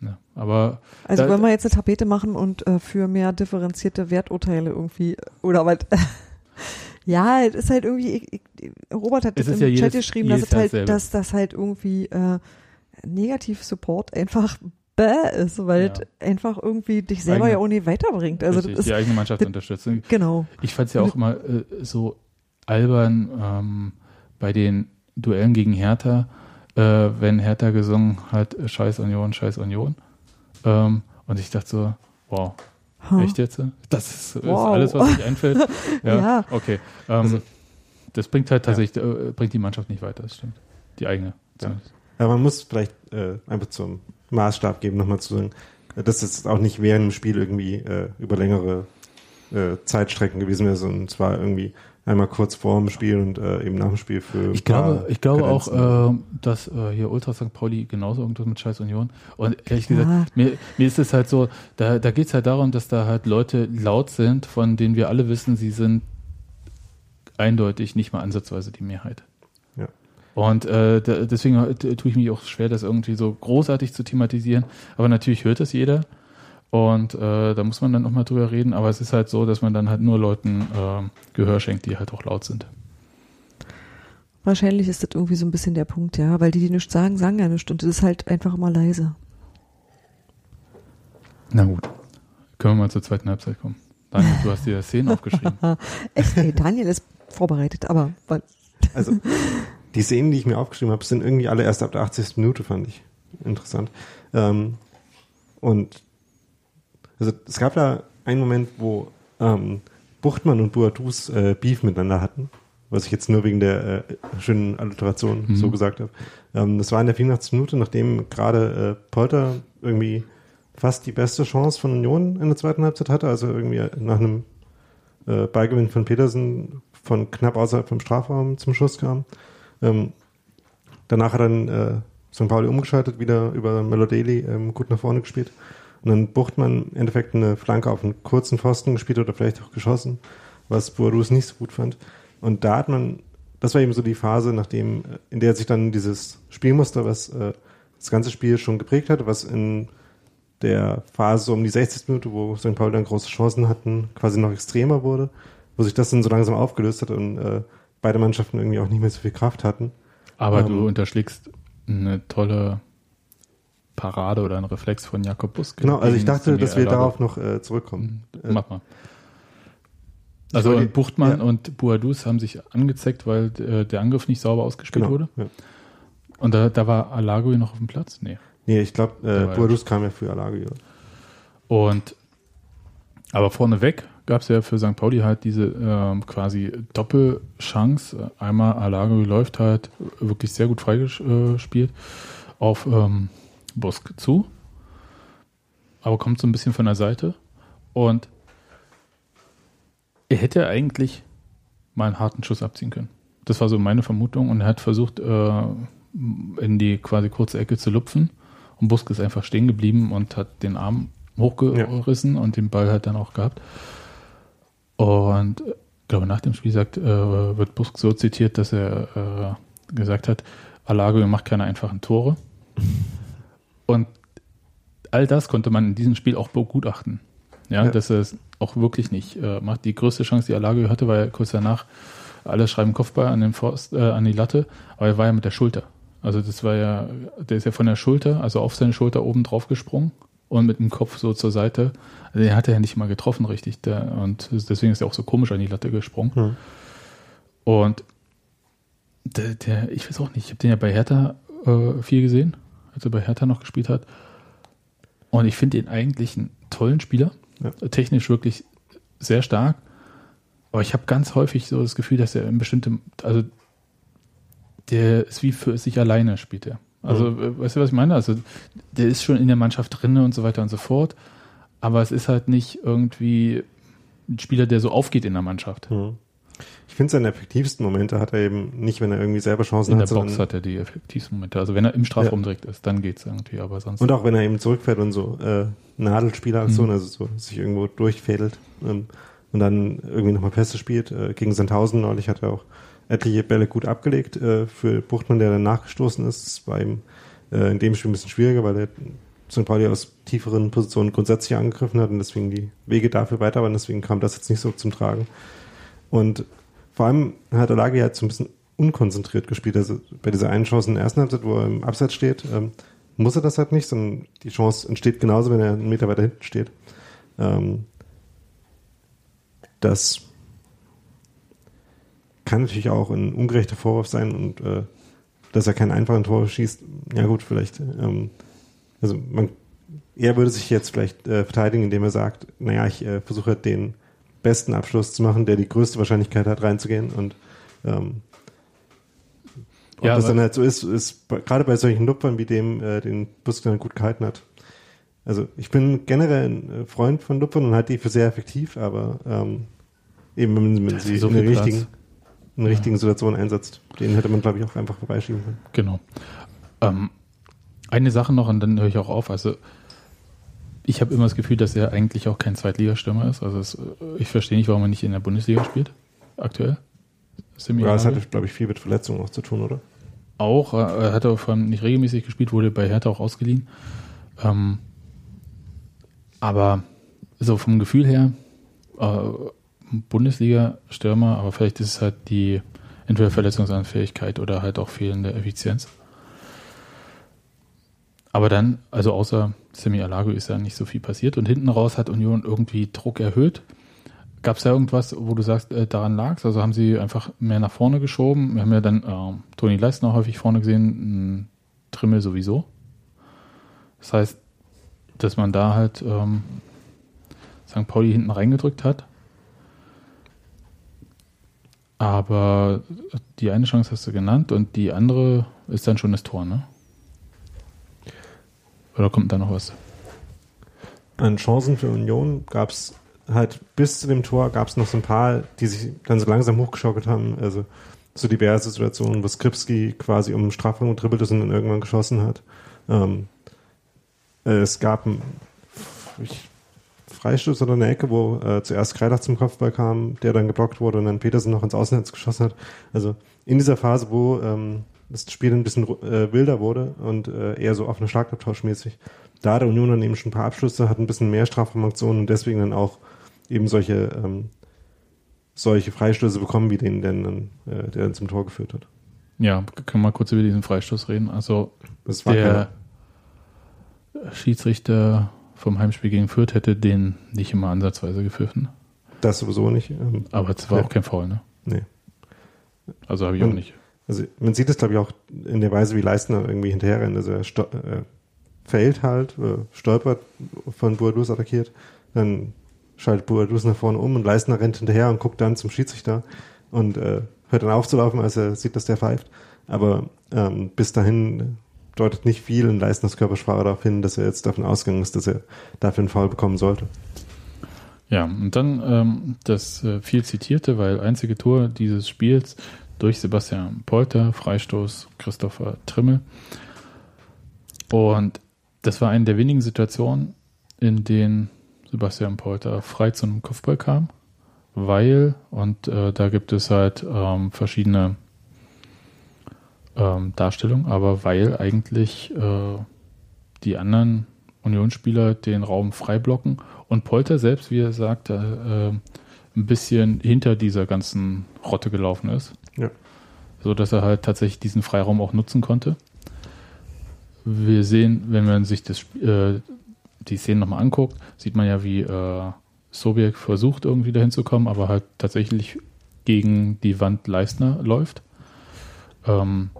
[SPEAKER 1] Ja, aber
[SPEAKER 2] also da, wollen wir jetzt eine Tapete machen und äh, für mehr differenzierte Werturteile irgendwie, oder was? ja, es ist halt irgendwie, ich, ich, Robert hat
[SPEAKER 1] es
[SPEAKER 2] im
[SPEAKER 1] ja
[SPEAKER 2] Chat
[SPEAKER 1] jedes,
[SPEAKER 2] geschrieben, dass, es halt, dass das halt irgendwie äh, Negativ-Support einfach bäh ist, weil ja. einfach irgendwie dich selber eigene, ja auch nicht weiterbringt. Also
[SPEAKER 1] richtig,
[SPEAKER 2] das ist,
[SPEAKER 1] die eigene Mannschaft unterstützen.
[SPEAKER 2] Genau.
[SPEAKER 1] Ich fand es ja auch immer äh, so albern ähm, bei den Duellen gegen Hertha, äh, wenn Hertha gesungen hat, äh, Scheiß Union, Scheiß Union. Ähm, und ich dachte so, wow, huh. echt jetzt? Das ist, wow. ist, alles, was mir einfällt. Ja, ja. okay. Ähm, also, das bringt halt tatsächlich, ja. äh, bringt die Mannschaft nicht weiter, das stimmt. Die eigene.
[SPEAKER 3] Ja. Ja man muss vielleicht äh, einfach zum Maßstab geben, nochmal zu sagen, dass es auch nicht während dem Spiel irgendwie äh, über längere äh, Zeitstrecken gewesen wäre, sondern zwar irgendwie einmal kurz vor dem Spiel und äh, eben nach dem Spiel für.
[SPEAKER 1] Ich glaube, ich glaube auch, äh, dass äh, hier Ultra St. Pauli genauso irgendwas mit Scheiß Union. Und ehrlich ja. gesagt, mir, mir ist es halt so, da, da geht es halt darum, dass da halt Leute laut sind, von denen wir alle wissen, sie sind eindeutig nicht mal ansatzweise die Mehrheit. Und äh, deswegen äh, tue ich mich auch schwer, das irgendwie so großartig zu thematisieren. Aber natürlich hört das jeder. Und äh, da muss man dann nochmal drüber reden. Aber es ist halt so, dass man dann halt nur Leuten äh, Gehör schenkt, die halt auch laut sind.
[SPEAKER 2] Wahrscheinlich ist das irgendwie so ein bisschen der Punkt, ja. Weil die, die nichts sagen, sagen ja nichts. Und das ist halt einfach immer leise.
[SPEAKER 1] Na gut. Können wir mal zur zweiten Halbzeit kommen. Daniel, du hast dir Szenen aufgeschrieben.
[SPEAKER 2] Echt? Nee, Daniel ist vorbereitet, aber.
[SPEAKER 3] Also, die Szenen, die ich mir aufgeschrieben habe, sind irgendwie alle erst ab der 80. Minute, fand ich interessant. Ähm, und also es gab da einen Moment, wo ähm, Buchtmann und Boadus äh, Beef miteinander hatten, was ich jetzt nur wegen der äh, schönen Alliteration mhm. so gesagt habe. Ähm, das war in der 84. Minute, nachdem gerade äh, Polter irgendwie fast die beste Chance von Union in der zweiten Halbzeit hatte, also irgendwie nach einem äh, Beigewinn von Petersen von knapp außerhalb vom Strafraum zum Schuss kam. Ähm, danach hat dann äh, St. Pauli umgeschaltet, wieder über Melodeli ähm, gut nach vorne gespielt. Und dann bucht man im Endeffekt eine Flanke auf einen kurzen Pfosten gespielt oder vielleicht auch geschossen, was Boadus nicht so gut fand. Und da hat man, das war eben so die Phase, nachdem, äh, in der sich dann dieses Spielmuster, was äh, das ganze Spiel schon geprägt hat, was in der Phase um die 60. Minute, wo St. Pauli dann große Chancen hatten, quasi noch extremer wurde, wo sich das dann so langsam aufgelöst hat und äh, beide Mannschaften irgendwie auch nicht mehr so viel Kraft hatten.
[SPEAKER 1] Aber ähm, du unterschlägst eine tolle Parade oder einen Reflex von Jakob Busk.
[SPEAKER 3] Genau, also ich dachte, dass wir darauf noch äh, zurückkommen.
[SPEAKER 1] Mhm. Mach mal. Also Buchtmann
[SPEAKER 3] ja.
[SPEAKER 1] und Buadus haben sich angezeckt, weil äh, der Angriff nicht sauber ausgespielt wurde.
[SPEAKER 3] Genau, Ja.
[SPEAKER 1] Und da, da war Alagui noch auf dem Platz? Nee.
[SPEAKER 3] Nee, ich glaube, äh,
[SPEAKER 1] war
[SPEAKER 3] Boadus kam ja für Alagio.
[SPEAKER 1] Und aber vorneweg gab es ja für St. Pauli halt diese ähm, quasi Doppelchance. Einmal Alagui läuft halt wirklich sehr gut freigespielt auf ähm, Busk zu, aber kommt so ein bisschen von der Seite und er hätte eigentlich mal einen harten Schuss abziehen können. Das war so meine Vermutung und er hat versucht, äh, in die quasi kurze Ecke zu lupfen und Busk ist einfach stehen geblieben und hat den Arm hochgerissen und den Ball halt dann auch gehabt. Und äh, ich glaube, nach dem Spiel sagt, äh, wird Busk so zitiert, dass er äh, gesagt hat, Alago macht keine einfachen Tore. Und all das konnte man in diesem Spiel auch begutachten. Ja,
[SPEAKER 3] Ja.
[SPEAKER 1] dass er es auch wirklich nicht äh, macht. Die größte Chance, die Alago hatte, war ja kurz danach, alle schreiben Kopfball an den Forst, äh, an die Latte, aber er war ja mit der Schulter. Also das war ja, der ist ja von der Schulter, also auf seine Schulter oben drauf gesprungen und mit dem Kopf so zur Seite. Also den hat er ja nicht mal getroffen, richtig. Der, und deswegen ist er auch so komisch an die Latte gesprungen.
[SPEAKER 3] Hm.
[SPEAKER 1] Und der, der, ich weiß auch nicht, ich habe den ja bei Hertha äh, viel gesehen, als er bei Hertha noch gespielt hat. Und ich finde ihn eigentlich einen tollen Spieler.
[SPEAKER 3] Ja.
[SPEAKER 1] Technisch wirklich sehr stark. Aber ich habe ganz häufig so das Gefühl, dass er in bestimmtem, also der ist wie für sich alleine spielt er. Also, äh, weißt du, was ich meine? Also, der ist schon in der Mannschaft drin und so weiter und so fort. Aber es ist halt nicht irgendwie ein Spieler, der so aufgeht in der Mannschaft.
[SPEAKER 3] Hm. Ich finde, seine effektivsten Momente hat er eben nicht, wenn er irgendwie selber Chancen
[SPEAKER 1] In
[SPEAKER 3] hat,
[SPEAKER 1] der Box hat er die effektivsten Momente. Also wenn er im Strafraum direkt ist, dann geht's irgendwie, aber sonst.
[SPEAKER 3] und auch wenn er eben zurückfährt und so äh, Nadelspieleraktionen,
[SPEAKER 1] Mhm.
[SPEAKER 3] also so sich irgendwo durchfädelt ähm, und dann irgendwie nochmal Pässe spielt. Äh, gegen Sandhausen neulich hat er auch etliche Bälle gut abgelegt äh, für Buchtmann, der dann nachgestoßen ist. Es war ihm äh, in dem Spiel ein bisschen schwieriger, weil er St. Pauli aus tieferen Positionen grundsätzlich angegriffen hat und deswegen die Wege dafür weiter waren. Deswegen kam das jetzt nicht so zum Tragen. Und vor allem hat Alagi halt so ein bisschen unkonzentriert gespielt. Also bei dieser einen Chance in der ersten Halbzeit, wo er im Abseits steht, ähm, muss er das halt nicht, sondern die Chance entsteht genauso, wenn er einen Meter weiter hinten steht. Ähm, das kann natürlich auch ein ungerechter Vorwurf sein und äh, dass er keinen einfachen Tor schießt, ja gut, vielleicht. Ähm, also man, er würde sich jetzt vielleicht äh, verteidigen, indem er sagt, naja, ich äh, versuche den besten Abschluss zu machen, der die größte Wahrscheinlichkeit hat, reinzugehen und ähm, ob
[SPEAKER 1] Ja,
[SPEAKER 3] das dann halt so ist, ist gerade bei solchen Lupfern wie dem, äh, den Busk dann gut gehalten hat. Also ich bin generell ein äh, Freund von Lupfern und halte die für sehr effektiv, aber ähm, eben wenn
[SPEAKER 1] ist
[SPEAKER 3] sie
[SPEAKER 1] so
[SPEAKER 3] in
[SPEAKER 1] viel Platz.
[SPEAKER 3] richtigen, in richtigen Situation einsetzt, den hätte man, glaube ich, auch einfach vorbeischieben können.
[SPEAKER 1] Genau. Ähm, eine Sache noch und dann höre ich auch auf. Also ich habe immer das Gefühl, dass er eigentlich auch kein Zweitligastürmer ist. Also es, äh, ich verstehe nicht, warum er nicht in der Bundesliga spielt aktuell.
[SPEAKER 3] Ja, das hatte, glaube ich, viel mit Verletzungen auch zu tun, oder?
[SPEAKER 1] Auch, äh, er hat auch vor allem nicht regelmäßig gespielt, wurde bei Hertha auch ausgeliehen. Ähm, aber so vom Gefühl her, äh, Bundesliga-Stürmer, aber vielleicht ist es halt die entweder Verletzungsanfähigkeit oder halt auch fehlende Effizienz. Aber dann, also außer Semi Alago ist ja nicht so viel passiert und hinten raus hat Union irgendwie Druck erhöht. Gab es da irgendwas, wo du sagst, äh, daran lag Also haben sie einfach mehr nach vorne geschoben? Wir haben ja dann ähm, Toni Leistner häufig vorne gesehen, Trimmel sowieso. Das heißt, dass man da halt ähm, St. Pauli hinten reingedrückt hat. Aber die eine Chance hast du genannt und die andere ist dann schon das Tor, ne? Oder kommt da noch was?
[SPEAKER 3] An Chancen für Union gab es halt bis zu dem Tor gab es noch so ein paar, die sich dann so langsam hochgeschaukelt haben. Also so diverse Situationen, wo Skripski quasi um Strafraum getribbelt ist und dann irgendwann geschossen hat. Ähm, äh, es gab ich, Freistoß oder eine Ecke, wo äh, zuerst Kreilach zum Kopfball kam, der dann geblockt wurde und dann Petersen noch ins Außennetz geschossen hat. Also in dieser Phase, wo ähm, das Spiel ein bisschen äh, wilder wurde und äh, eher so offener Schlagabtauschmäßig, da hatte Union dann eben schon ein paar Abschlüsse, hat ein bisschen mehr Strafraumaktionen und deswegen dann auch eben solche ähm, solche Freistöße bekommen, wie den, den äh, der dann zum Tor geführt hat.
[SPEAKER 1] Ja, können wir mal kurz über diesen Freistoß reden. Also
[SPEAKER 3] Das war
[SPEAKER 1] der Schiedsrichter vom Heimspiel gegen Fürth hätte den nicht immer ansatzweise gepfiffen.
[SPEAKER 3] das sowieso nicht. Ähm,
[SPEAKER 1] Aber es war
[SPEAKER 3] ja.
[SPEAKER 1] auch kein Foul, ne?
[SPEAKER 3] Nee.
[SPEAKER 1] Also habe ich
[SPEAKER 3] Und-
[SPEAKER 1] auch nicht.
[SPEAKER 3] Also man sieht es, glaube ich, auch in der Weise, wie Leistner irgendwie hinterher rennt. Also er äh, fällt halt, äh, stolpert, von Boadus attackiert, dann schaltet Boadus nach vorne um und Leistner rennt hinterher und guckt dann zum Schiedsrichter und äh, hört dann auf zu laufen, als er sieht, dass der pfeift. Aber ähm, bis dahin deutet nicht viel in Leistners Körpersprache darauf hin, dass er jetzt davon ausgegangen ist, dass er dafür einen Foul bekommen sollte.
[SPEAKER 1] Ja, und dann ähm, das äh, viel zitierte, weil einzige Tor dieses Spiels durch Sebastian Polter, Freistoß Christopher Trimmel. Und das war eine der wenigen Situationen, in denen Sebastian Polter frei zu einem Kopfball kam, weil, und äh, da gibt es halt ähm, verschiedene ähm, Darstellungen, aber weil eigentlich äh, die anderen Unionsspieler den Raum frei blocken und Polter selbst, wie er sagte, äh, ein bisschen hinter dieser ganzen Rotte gelaufen ist.
[SPEAKER 3] Ja.
[SPEAKER 1] So dass er halt tatsächlich diesen Freiraum auch nutzen konnte. Wir sehen, wenn man sich das, äh, die Szene nochmal anguckt, sieht man ja, wie äh, Sobiek versucht, irgendwie dahin zu kommen, aber halt tatsächlich gegen die Wand Leistner läuft. Ähm,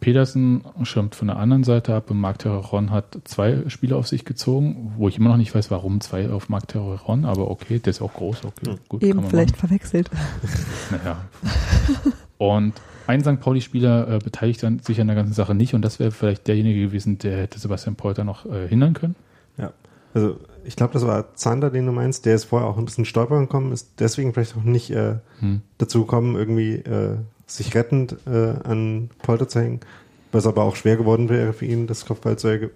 [SPEAKER 1] Pedersen schirmt von der anderen Seite ab und Marc Terreron hat zwei Spieler auf sich gezogen, wo ich immer noch nicht weiß, warum zwei auf Marc Terreron, aber okay, der ist auch groß, okay, gut.
[SPEAKER 2] Eben
[SPEAKER 1] kann man
[SPEAKER 2] vielleicht verwechselt.
[SPEAKER 1] machen. Naja. Und ein St. Pauli-Spieler äh, beteiligt dann sich an der ganzen Sache nicht und das wäre vielleicht derjenige gewesen, der hätte Sebastian Polter noch äh, hindern können.
[SPEAKER 3] Ja. Also ich glaube, das war Zander, den du meinst, der ist vorher auch ein bisschen stolpern gekommen, ist deswegen vielleicht auch nicht äh,
[SPEAKER 1] Hm.
[SPEAKER 3] dazu gekommen, irgendwie äh, sich rettend äh, an Polter zu hängen, was aber auch schwer geworden wäre für ihn, das Kopfballduell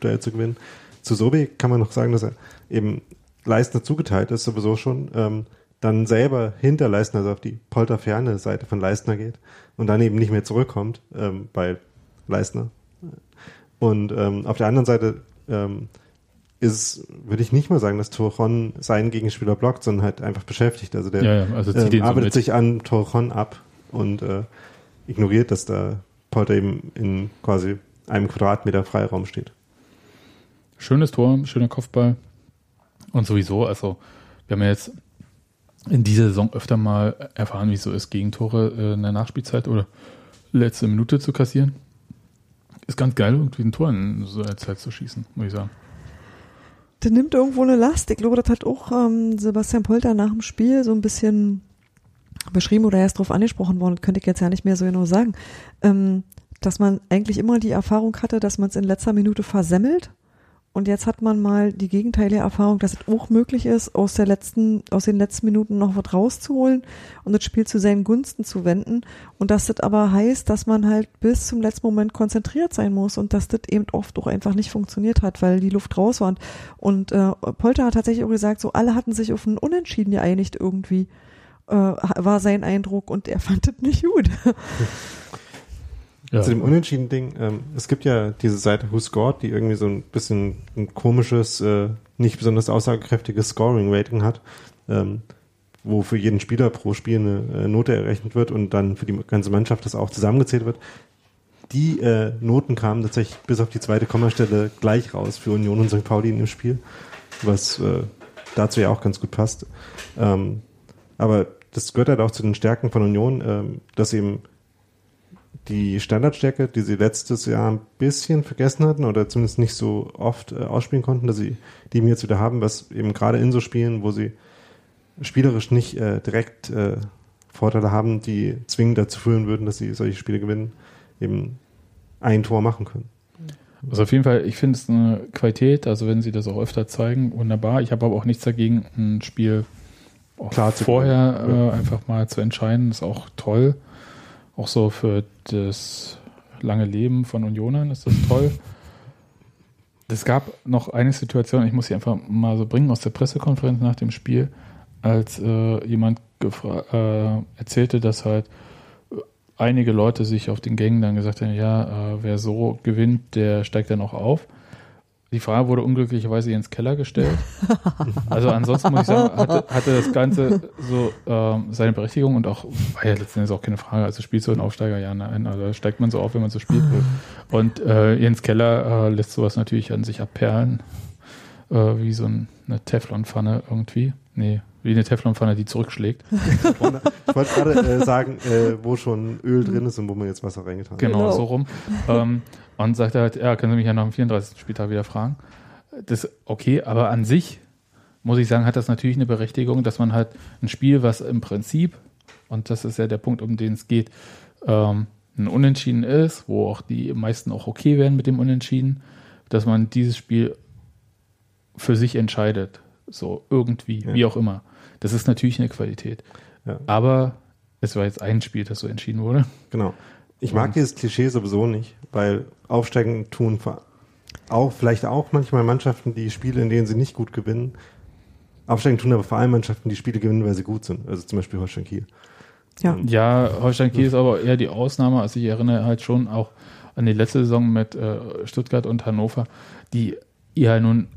[SPEAKER 3] Duell zu gewinnen. Zu Sobi kann man noch sagen, dass er eben Leistner zugeteilt ist, sowieso schon, ähm, dann selber hinter Leistner, also auf die polterferne Seite von Leistner geht und dann eben nicht mehr zurückkommt ähm, bei Leistner. Und ähm, auf der anderen Seite ähm, ist, würde ich nicht mal sagen, dass Torron seinen Gegenspieler blockt, sondern halt einfach beschäftigt. Also der
[SPEAKER 1] Ja, ja, also
[SPEAKER 3] ähm,
[SPEAKER 1] so
[SPEAKER 3] arbeitet
[SPEAKER 1] mit.
[SPEAKER 3] sich an Torron ab und äh, ignoriert, dass da Polter eben in quasi einem Quadratmeter Freiraum steht.
[SPEAKER 1] Schönes Tor, schöner Kopfball. Und sowieso, also wir haben ja jetzt in dieser Saison öfter mal erfahren, wie es so ist, Gegentore äh, in der Nachspielzeit oder letzte Minute zu kassieren. Ist ganz geil, irgendwie ein Tor in so einer Zeit zu schießen, muss ich sagen.
[SPEAKER 2] Der nimmt irgendwo eine Last. Ich glaube, das hat auch ähm, Sebastian Polter nach dem Spiel so ein bisschen beschrieben oder er ist darauf angesprochen worden, könnte ich jetzt ja nicht mehr so genau sagen, ähm, dass man eigentlich immer die Erfahrung hatte, dass man es in letzter Minute versemmelt. Und jetzt hat man mal die gegenteilige Erfahrung, dass es auch möglich ist, aus der letzten, aus den letzten Minuten noch was rauszuholen und das Spiel zu seinen Gunsten zu wenden. Und dass das aber heißt, dass man halt bis zum letzten Moment konzentriert sein muss und dass das eben oft auch einfach nicht funktioniert hat, weil die Luft raus war. Und, äh, Polter hat tatsächlich auch gesagt, so alle hatten sich auf ein Unentschieden geeinigt irgendwie, äh, war sein Eindruck und er fand das nicht gut.
[SPEAKER 1] Ja.
[SPEAKER 3] Zu dem Unentschieden-Ding, ähm, es gibt ja diese Seite Who Scored, die irgendwie so ein bisschen ein komisches, äh, nicht besonders aussagekräftiges Scoring-Rating hat, ähm, wo für jeden Spieler pro Spiel eine äh, Note errechnet wird und dann für die ganze Mannschaft das auch zusammengezählt wird. Die äh, Noten kamen tatsächlich bis auf die zweite Kommastelle gleich raus für Union und St. Pauli in dem Spiel, was äh, dazu ja auch ganz gut passt. Ähm, aber das gehört halt auch zu den Stärken von Union, ähm, dass eben die Standardstärke, die sie letztes Jahr ein bisschen vergessen hatten oder zumindest nicht so oft äh, ausspielen konnten, dass sie die mir jetzt wieder haben, was eben gerade in so Spielen, wo sie spielerisch nicht äh, direkt äh, Vorteile haben, die zwingend dazu führen würden, dass sie solche Spiele gewinnen, eben ein Tor machen können.
[SPEAKER 1] Also auf jeden Fall, ich finde es eine Qualität, also wenn sie das auch öfter zeigen, wunderbar. Ich habe aber auch nichts dagegen, ein Spiel auch
[SPEAKER 3] Klar
[SPEAKER 1] vorher äh, einfach mal zu entscheiden, ist auch toll. Auch so für das lange Leben von Unionern ist das toll. Es gab noch eine Situation, ich muss sie einfach mal so bringen aus der Pressekonferenz nach dem Spiel, als äh, jemand äh, erzählte, dass halt einige Leute sich auf den Gängen dann gesagt haben, ja, äh, wer so gewinnt, der steigt dann auch auf. Die Frage wurde unglücklicherweise ins Keller gestellt. Also ansonsten muss ich sagen, hatte, hatte das Ganze so ähm, seine Berechtigung und auch, war ja letztendlich auch keine Frage, also spielst du einen Aufsteiger, ja, nein, also steigt man so auf, wenn man so spielt. Und äh, Jens Keller äh, lässt sowas natürlich an sich abperlen, äh, wie so ein, eine Teflonpfanne irgendwie. Nee, Wie eine Teflonpfanne, die zurückschlägt.
[SPEAKER 3] ich wollte gerade äh, sagen, äh, wo schon Öl drin ist und wo man jetzt Wasser reingetan hat.
[SPEAKER 1] Genau,
[SPEAKER 2] Genau.
[SPEAKER 1] so rum. ähm, und sagte halt, ja, können Sie mich ja nach dem 34. Spieltag wieder fragen. Das okay, aber an sich muss ich sagen, hat das natürlich eine Berechtigung, dass man halt ein Spiel, was im Prinzip, und das ist ja der Punkt, um den es geht, ähm, ein Unentschieden ist, wo auch die meisten auch okay werden mit dem Unentschieden, dass man dieses Spiel für sich entscheidet. So irgendwie,
[SPEAKER 3] Ja.
[SPEAKER 1] wie auch immer. Das ist natürlich eine Qualität.
[SPEAKER 3] Ja.
[SPEAKER 1] Aber es war jetzt ein Spiel, das so entschieden wurde.
[SPEAKER 3] Genau. Ich mag
[SPEAKER 1] Und-
[SPEAKER 3] dieses Klischee sowieso nicht, weil Aufsteigen tun auch vielleicht auch manchmal Mannschaften, die Spiele, in denen sie nicht gut gewinnen. Aufsteigen tun aber vor allem Mannschaften, die Spiele gewinnen, weil sie gut sind. Also zum Beispiel Holstein Kiel.
[SPEAKER 2] Ja.
[SPEAKER 1] Ja, Holstein Kiel ist aber eher die Ausnahme. Also ich erinnere halt schon auch an die letzte Saison mit äh, Stuttgart und Hannover, die ja nun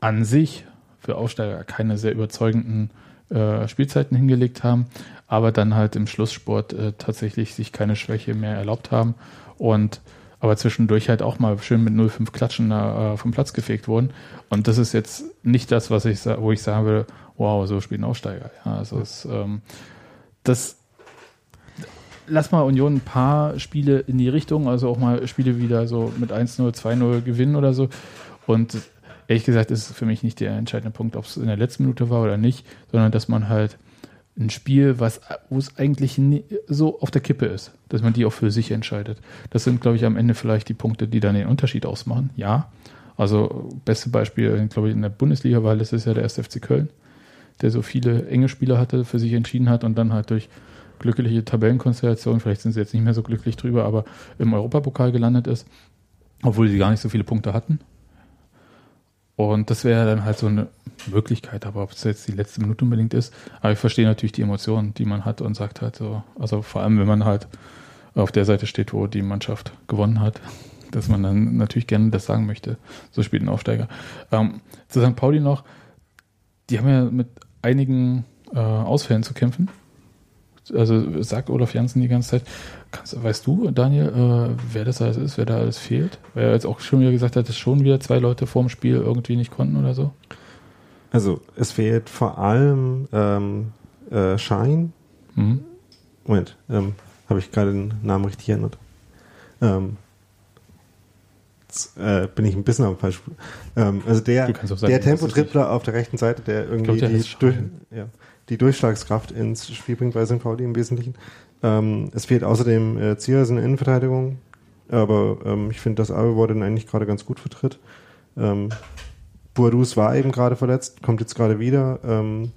[SPEAKER 1] an sich für Aufsteiger keine sehr überzeugenden äh, Spielzeiten hingelegt haben, aber dann halt im Schlusssport äh, tatsächlich sich keine Schwäche mehr erlaubt haben und aber zwischendurch halt auch mal schön mit 0,5 Klatschen äh, vom Platz gefegt wurden. Und das ist jetzt nicht das, was ich wo ich sagen würde, wow, so spielen Aufsteiger. Ja, also es, ähm, das lass mal Union ein paar Spiele in die Richtung, also auch mal Spiele wieder so mit 1-0, 2-0 gewinnen oder so. Und ehrlich gesagt ist es für mich nicht der entscheidende Punkt, ob es in der letzten Minute war oder nicht, sondern dass man halt ein Spiel, was, wo es eigentlich nie, so auf der Kippe ist, dass man die auch für sich entscheidet. Das sind, glaube ich, am Ende vielleicht die Punkte, die dann den Unterschied ausmachen. Ja. Also, beste Beispiel, glaube ich, in der Bundesliga, das ist ja der 1. FC Köln, der so viele enge Spieler hatte, für sich entschieden hat und dann halt durch glückliche Tabellenkonstellation, vielleicht sind sie jetzt nicht mehr so glücklich drüber, aber im Europapokal gelandet ist, obwohl sie gar nicht so viele Punkte hatten. Und das wäre dann halt so eine Möglichkeit, aber ob es jetzt die letzte Minute unbedingt ist, aber ich verstehe natürlich die Emotionen, die man hat und sagt halt so, also vor allem, wenn man halt auf der Seite steht, wo die Mannschaft gewonnen hat, dass man dann natürlich gerne das sagen möchte. So spielt ein Aufsteiger. Ähm, zu St. Pauli noch, die haben ja mit einigen äh, Ausfällen zu kämpfen. Also sagt Olaf Janssen die ganze Zeit. Kannst, weißt du, Daniel, äh, wer das alles ist, wer da alles fehlt? Weil er jetzt auch schon wieder gesagt hat, dass schon wieder zwei Leute vorm Spiel irgendwie nicht konnten oder so.
[SPEAKER 3] Also es fehlt vor allem ähm, äh, Schein.
[SPEAKER 1] Mhm.
[SPEAKER 3] Moment, ähm, habe ich gerade den Namen richtig erinnert? Ähm, jetzt, äh, bin ich ein bisschen am falschen. Ähm, also der, der Tempotrippler auf der rechten Seite, der irgendwie
[SPEAKER 1] glaub, der
[SPEAKER 3] die, durch, ja, die Durchschlagskraft ins Spiel bringt bei St. Pauli im Wesentlichen. Ähm, es fehlt außerdem äh, Ziers in der Innenverteidigung, aber ähm, ich finde, dass Alvor den eigentlich gerade ganz gut vertritt. Ähm, Boadus war eben gerade verletzt, kommt jetzt gerade wieder. Ähm,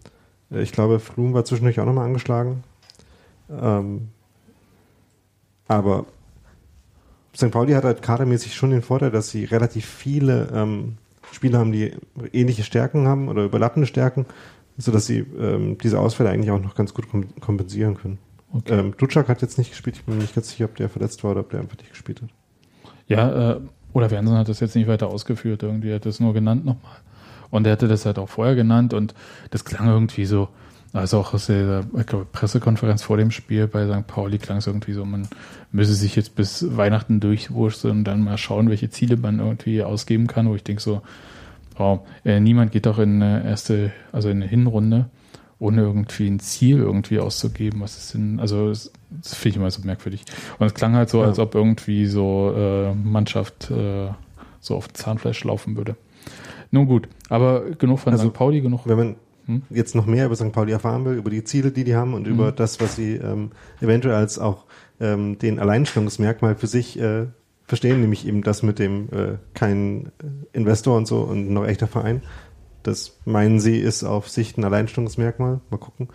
[SPEAKER 3] ich glaube, Flum war zwischendurch auch nochmal angeschlagen. Ähm, aber St. Pauli hat halt kadermäßig schon den Vorteil, dass sie relativ viele ähm, Spieler haben, die ähnliche Stärken haben oder überlappende Stärken, sodass sie ähm, diese Ausfälle eigentlich auch noch ganz gut kom kompensieren können.
[SPEAKER 1] Okay.
[SPEAKER 3] Ähm, Dutschak hat jetzt nicht gespielt, ich bin mir nicht ganz sicher, ob der verletzt war oder ob der einfach nicht gespielt hat.
[SPEAKER 1] Ja, äh, oder Wernsen hat das jetzt nicht weiter ausgeführt, irgendwie hat das nur genannt nochmal. Und er hatte das halt auch vorher genannt und das klang irgendwie so, also auch aus der glaube, Pressekonferenz vor dem Spiel bei St. Pauli klang es irgendwie so, man müsse sich jetzt bis Weihnachten durchwurschteln und dann mal schauen, welche Ziele man irgendwie ausgeben kann, wo ich denke so, oh, äh, niemand geht doch in eine erste, also in eine Hinrunde, ohne irgendwie ein Ziel irgendwie auszugeben. Was ist denn, also das, das finde ich immer so merkwürdig. Und es klang halt so,
[SPEAKER 3] Ja.
[SPEAKER 1] als ob irgendwie so äh, Mannschaft äh, so auf Zahnfleisch laufen würde. Nun gut, aber genug von
[SPEAKER 3] Also,
[SPEAKER 1] St. Pauli, genug.
[SPEAKER 3] Wenn man
[SPEAKER 1] Hm?
[SPEAKER 3] jetzt noch mehr über St. Pauli erfahren will, über die Ziele, die die haben und über das, was sie ähm, eventuell als auch ähm, den Alleinstellungsmerkmal für sich äh, verstehen, nämlich eben das mit dem äh, kein äh, Investor und so und noch echter Verein. Das meinen sie ist auf Sicht ein Alleinstellungsmerkmal. Mal gucken.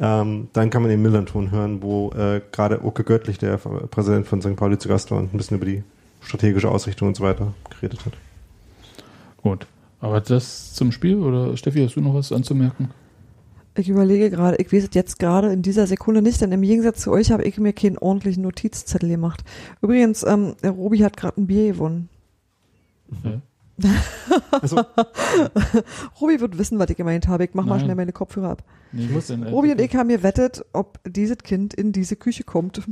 [SPEAKER 3] Ähm, dann kann man den Millanton hören, wo äh, gerade Oke Göttlich, der Präsident von St. Pauli, zu Gast war und ein bisschen über die strategische Ausrichtung und so weiter geredet hat.
[SPEAKER 1] Gut. Aber das zum Spiel oder Steffi, hast du noch was anzumerken?
[SPEAKER 2] Ich überlege gerade, ich weiß es jetzt gerade in dieser Sekunde nicht, denn im Gegensatz zu euch habe ich mir keinen ordentlichen Notizzettel gemacht. Übrigens, ähm, Robi hat gerade ein Bier gewonnen.
[SPEAKER 1] Ja.
[SPEAKER 3] Also,
[SPEAKER 2] Robi wird wissen, was ich gemeint habe. Ich mach mal schnell meine Kopfhörer ab.
[SPEAKER 1] Nee,
[SPEAKER 3] Ich muss-
[SPEAKER 1] äh,
[SPEAKER 2] Robi und ich haben gewettet, ob dieses Kind in diese Küche kommt.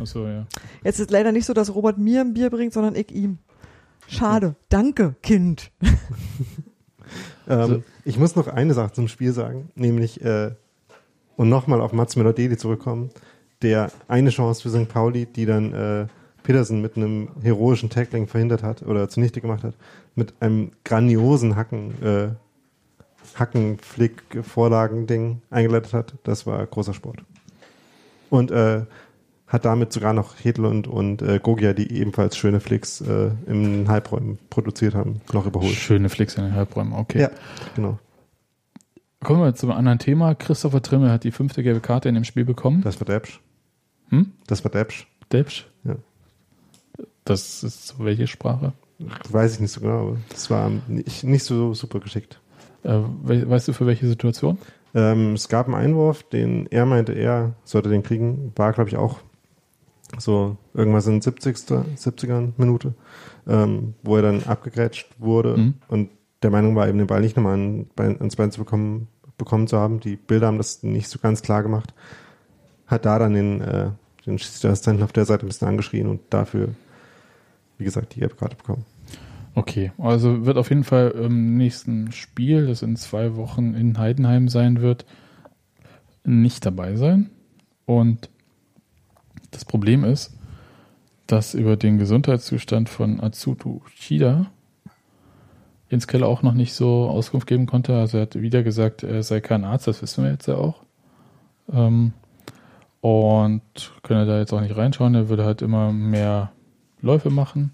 [SPEAKER 1] Achso, ja.
[SPEAKER 2] Jetzt ist leider nicht so, dass Robert mir ein Bier bringt, sondern ich ihm. Schade. Danke, Kind.
[SPEAKER 3] Ähm,
[SPEAKER 1] So.
[SPEAKER 3] Ich muss noch eine Sache zum Spiel sagen, nämlich äh, und nochmal auf Mats Melodeli zurückkommen, der eine Chance für St. Pauli, die dann äh, Petersen mit einem heroischen Tackling verhindert hat oder zunichte gemacht hat, mit einem grandiosen Hacken, äh, Hackenflick-Vorlagen-Ding eingeleitet hat. Das war großer Sport. Und äh, hat damit sogar noch Hedlund und äh, Gogia, die ebenfalls schöne Flicks äh, im Halbräumen produziert haben, noch überholt.
[SPEAKER 1] Schöne Flicks in den Halbräumen, okay.
[SPEAKER 3] Ja, genau.
[SPEAKER 1] Kommen wir zum anderen Thema. Christopher Trimmel hat die fünfte gelbe Karte in dem Spiel bekommen.
[SPEAKER 3] Das war Debsch.
[SPEAKER 1] Hm?
[SPEAKER 3] Das war Debsch.
[SPEAKER 1] Debsch?
[SPEAKER 3] Ja.
[SPEAKER 1] Das ist welche Sprache?
[SPEAKER 3] Weiß ich nicht so genau, aber das war nicht, nicht so super geschickt.
[SPEAKER 1] Äh, we weißt du für welche Situation?
[SPEAKER 3] Ähm, es gab einen Einwurf, den er meinte, er sollte den kriegen. War, glaube ich, auch so irgendwas in 70. 70er Minute, ähm, wo er dann abgegrätscht wurde
[SPEAKER 1] Mhm.
[SPEAKER 3] und der Meinung war, eben den Ball nicht nochmal an, Bein- ans Bein zu bekommen, bekommen zu haben. Die Bilder haben das nicht so ganz klar gemacht. Hat da dann den, äh, den Schiedsrichterassistenten auf der Seite ein bisschen angeschrien und dafür, wie gesagt, die gelbe Karte bekommen.
[SPEAKER 1] Okay, also wird auf jeden Fall im nächsten Spiel, das in zwei Wochen in Heidenheim sein wird, nicht dabei sein. Und das Problem ist, dass über den Gesundheitszustand von Atsutu Shida Jens Keller auch noch nicht so Auskunft geben konnte. Also er hat wieder gesagt, er sei kein Arzt, das wissen wir jetzt ja auch. Ähm, und können da jetzt auch nicht reinschauen. Er würde halt immer mehr Läufe machen,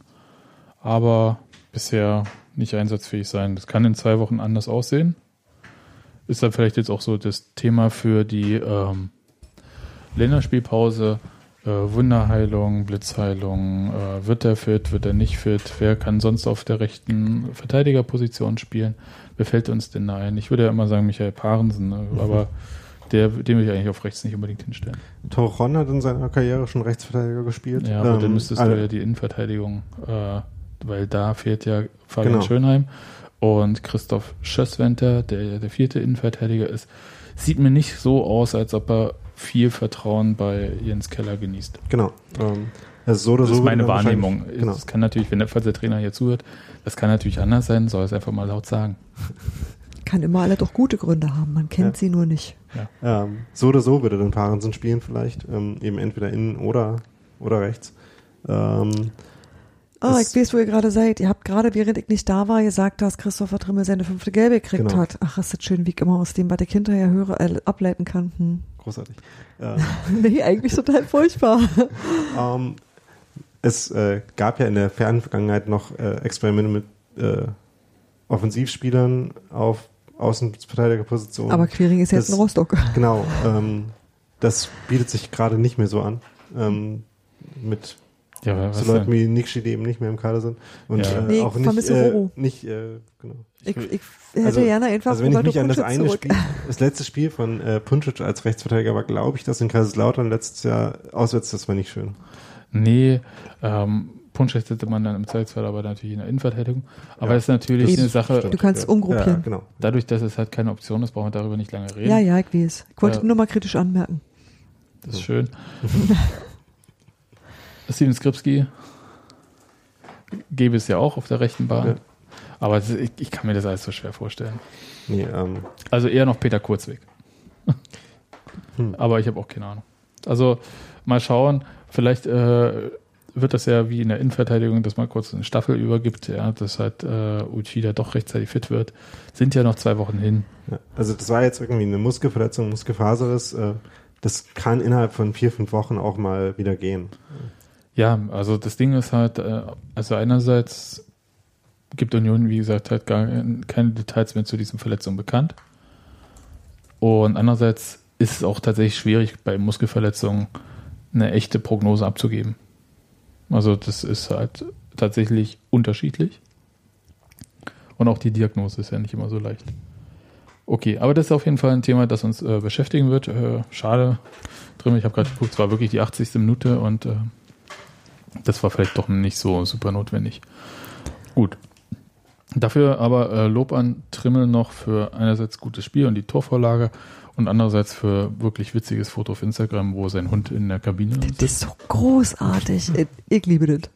[SPEAKER 1] aber bisher nicht einsatzfähig sein. Das kann in zwei Wochen anders aussehen. Ist dann vielleicht jetzt auch so das Thema für die ähm, Länderspielpause. Äh, Wunderheilung, Blitzheilung, äh, wird er fit, wird er nicht fit, wer kann sonst auf der rechten Verteidigerposition spielen, wer fällt uns denn ein? Ich würde ja immer sagen Michael Parensen, ne? aber der, den würde ich eigentlich auf rechts nicht unbedingt hinstellen.
[SPEAKER 3] Torron hat in seiner Karriere schon Rechtsverteidiger gespielt.
[SPEAKER 1] Ja, aber dann
[SPEAKER 3] Ähm,
[SPEAKER 1] müsstest
[SPEAKER 3] alle-
[SPEAKER 1] du ja die Innenverteidigung, äh, weil da fehlt ja Fabian
[SPEAKER 3] Genau.
[SPEAKER 1] Schönheim und Christoph Schösswenter, der ja der vierte Innenverteidiger ist. Sieht mir nicht so aus, als ob er viel Vertrauen bei Jens Keller genießt.
[SPEAKER 3] Genau. Ähm, also so oder
[SPEAKER 1] Das
[SPEAKER 3] so
[SPEAKER 1] ist meine Wahrnehmung.
[SPEAKER 3] Genau.
[SPEAKER 1] Das kann natürlich, wenn der, falls der Trainer hier zuhört, das kann natürlich anders sein, soll es einfach mal laut sagen.
[SPEAKER 2] Kann immer alle doch gute Gründe haben, man kennt
[SPEAKER 3] Ja.
[SPEAKER 2] sie nur nicht.
[SPEAKER 3] Ähm, so oder so würde dann Parensen spielen vielleicht. Ähm, eben entweder innen oder, oder rechts. Ähm,
[SPEAKER 2] Ah,
[SPEAKER 3] Das-
[SPEAKER 2] ich weiß, wo ihr gerade seid. Ihr habt gerade, während ich nicht da war, gesagt, dass Christopher Trimmel seine fünfte Gelbe gekriegt
[SPEAKER 3] Genau.
[SPEAKER 2] hat. Ach, ist das schön, wie ich immer aus dem, was ich hinterher höre, äh, ableiten kann. Hm.
[SPEAKER 3] großartig. Ähm,
[SPEAKER 2] Nee, eigentlich total furchtbar.
[SPEAKER 3] ähm, es äh, gab ja in der fernen Vergangenheit noch äh, Experimente mit äh, Offensivspielern auf Außenverteidigerpositionen.
[SPEAKER 2] Aber Quering ist jetzt
[SPEAKER 3] Das-
[SPEAKER 2] in Rostock.
[SPEAKER 3] Genau, ähm, das bietet sich gerade nicht mehr so an. Ähm, mit
[SPEAKER 1] Ja,
[SPEAKER 3] so Leuten
[SPEAKER 1] denn?
[SPEAKER 3] wie Nikshi, die eben nicht mehr im Kader sind. Und
[SPEAKER 1] Ja.
[SPEAKER 3] äh,
[SPEAKER 2] Nee,
[SPEAKER 3] auch
[SPEAKER 2] ich
[SPEAKER 3] nicht, äh, nicht äh, genau.
[SPEAKER 2] Ich, ich hätte
[SPEAKER 3] Also-
[SPEAKER 2] gerne einfach
[SPEAKER 3] Also wenn ich
[SPEAKER 2] Roberto
[SPEAKER 3] mich an das eine
[SPEAKER 2] zurück.
[SPEAKER 3] Spiel, das letzte Spiel von äh, Puncic als Rechtsverteidiger war, glaube ich, das in Kaiserslautern letztes Jahr auswärts, das war nicht schön.
[SPEAKER 1] Nee, ähm, Punsch hätte man dann im Zweifelsfall aber natürlich in der Innenverteidigung. Aber
[SPEAKER 3] Ja,
[SPEAKER 1] es ist natürlich
[SPEAKER 2] das
[SPEAKER 1] eine Sache,
[SPEAKER 3] stimmt.
[SPEAKER 2] Du kannst
[SPEAKER 3] Ja,
[SPEAKER 2] umgruppieren.
[SPEAKER 3] genau.
[SPEAKER 1] dadurch, dass es halt keine Option ist, brauchen wir darüber nicht lange reden.
[SPEAKER 2] Ja, ja, ich weiß. Ich wollte
[SPEAKER 1] Ja.
[SPEAKER 2] nur mal kritisch anmerken.
[SPEAKER 1] Das ist schön. Steven Skripski gäbe es ja auch auf der rechten Bahn.
[SPEAKER 3] Ja.
[SPEAKER 1] Aber ist, ich, ich kann mir das alles so schwer vorstellen.
[SPEAKER 3] Nee, ähm,
[SPEAKER 1] Also eher noch Peter Kurzweg.
[SPEAKER 3] Hm.
[SPEAKER 1] Aber ich habe auch keine Ahnung. Also mal schauen, vielleicht äh, wird das ja wie in der Innenverteidigung, dass man kurz eine Staffel übergibt, ja, dass halt äh, Uchida doch rechtzeitig fit wird. Sind ja noch zwei Wochen hin.
[SPEAKER 3] ja. Also das war jetzt irgendwie eine Muskelverletzung, Muskelfaserriss. Äh, das kann innerhalb von vier, fünf Wochen auch mal wieder gehen.
[SPEAKER 1] Ja, also das Ding ist halt, äh, also einerseits gibt Union, wie gesagt, halt gar keine Details mehr zu diesen Verletzungen bekannt. Und andererseits ist es auch tatsächlich schwierig, bei Muskelverletzungen eine echte Prognose abzugeben. Also das ist halt tatsächlich unterschiedlich. Und auch die Diagnose ist ja nicht immer so leicht. Okay, aber das ist auf jeden Fall ein Thema, das uns äh, beschäftigen wird. Äh, schade drin. Ich habe gerade geguckt, es war wirklich die 80. Minute und äh, das war vielleicht doch nicht so super notwendig. Gut. Dafür aber äh, Lob an Trimmel noch für einerseits gutes Spiel und die Torvorlage und andererseits für wirklich witziges Foto auf Instagram, wo sein Hund in der Kabine
[SPEAKER 2] Das
[SPEAKER 1] sitzt.
[SPEAKER 2] ist so großartig. Ich, ich liebe das.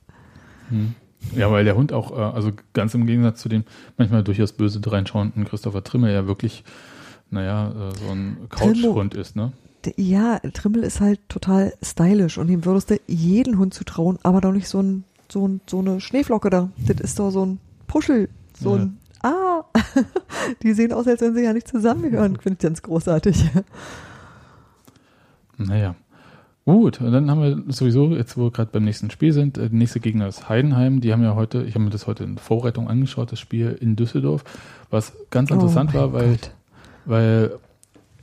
[SPEAKER 1] Hm. Ja, weil der Hund auch, äh, also ganz im Gegensatz zu dem manchmal durchaus böse reinschauenden Christopher Trimmel ja wirklich, naja, äh, so ein Couchhund ist, ne?
[SPEAKER 2] Ja, Trimmel ist halt total stylisch und ihm würdest du jeden Hund zutrauen, aber doch nicht so ein, so ein, so eine Schneeflocke da. Das ist doch so ein Puschel, so ja. ein, ah, die sehen aus, als wenn sie ja nicht zusammengehören. Finde ich ganz großartig.
[SPEAKER 1] Naja. Gut, und dann haben wir sowieso, jetzt wo wir gerade beim nächsten Spiel sind, äh, der nächste Gegner ist Heidenheim. Die haben ja heute, ich habe mir das heute in Vorbereitung angeschaut, das Spiel in Düsseldorf, was ganz oh interessant oh war, weil, weil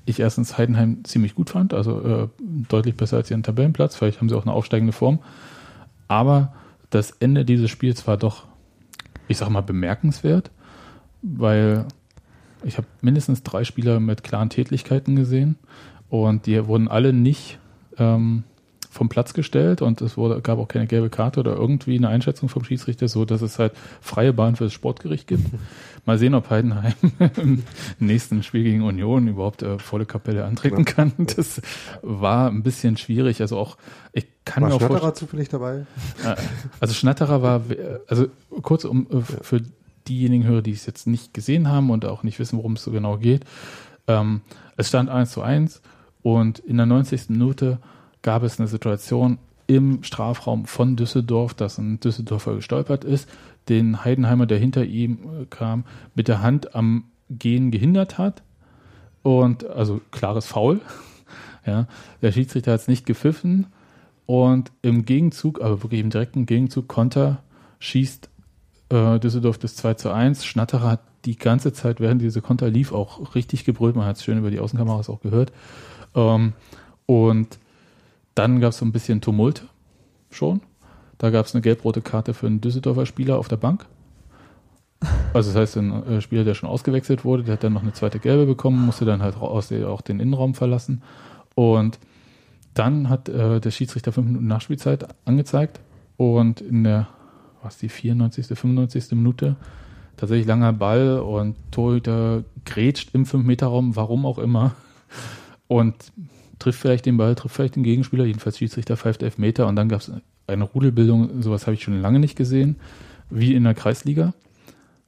[SPEAKER 1] ich erstens Heidenheim ziemlich gut fand, also äh, deutlich besser als ihren Tabellenplatz. Vielleicht haben sie auch eine aufsteigende Form. Aber das Ende dieses Spiels war doch, ich sag mal, bemerkenswert, weil ich habe mindestens drei Spieler mit klaren Tätlichkeiten gesehen und die wurden alle nicht ähm, vom Platz gestellt und es wurde, gab auch keine gelbe Karte oder irgendwie eine Einschätzung vom Schiedsrichter, so dass es halt freie Bahn für das Sportgericht gibt. Mal sehen, ob Heidenheim im nächsten Spiel gegen Union überhaupt äh, volle Kapelle antreten kann. Das war ein bisschen schwierig. Also auch, ich kann
[SPEAKER 3] war
[SPEAKER 1] mir auch
[SPEAKER 3] Schnatterer zufällig dabei?
[SPEAKER 1] Äh, also Schnatterer war, also kurz um äh, für diejenigen Hörer, die es jetzt nicht gesehen haben und auch nicht wissen, worum es so genau geht. Ähm, es stand 1 zu 1 und in der 90. Minute gab es eine Situation im Strafraum von Düsseldorf, dass ein Düsseldorfer gestolpert ist, den Heidenheimer, der hinter ihm äh, kam, mit der Hand am Gehen gehindert hat. Und also klares Foul. Ja, der Schiedsrichter hat es nicht gepfiffen. Und im Gegenzug, aber wirklich im direkten Gegenzug, Konter schießt äh, Düsseldorf das 2 zu 1. Schnatterer hat die ganze Zeit, während diese Konter lief, auch richtig gebrüllt. Man hat es schön über die Außenkameras auch gehört. Ähm, und dann gab es so ein bisschen Tumult schon. Da gab es eine gelb-rote Karte für einen Düsseldorfer Spieler auf der Bank. Also das heißt, ein äh, Spieler, der schon ausgewechselt wurde, der hat dann noch eine zweite gelbe bekommen, musste dann halt aus auch den Innenraum verlassen. Und dann hat äh, der Schiedsrichter fünf Minuten Nachspielzeit angezeigt und in der, was die 94., 95. Minute tatsächlich langer Ball und Torhüter grätscht im 5-Meter-Raum, warum auch immer. Und trifft vielleicht den Ball, trifft vielleicht den Gegenspieler, jedenfalls Schiedsrichter pfeift elf Meter und dann gab es eine Rudelbildung, sowas habe ich schon lange nicht gesehen, wie in der Kreisliga.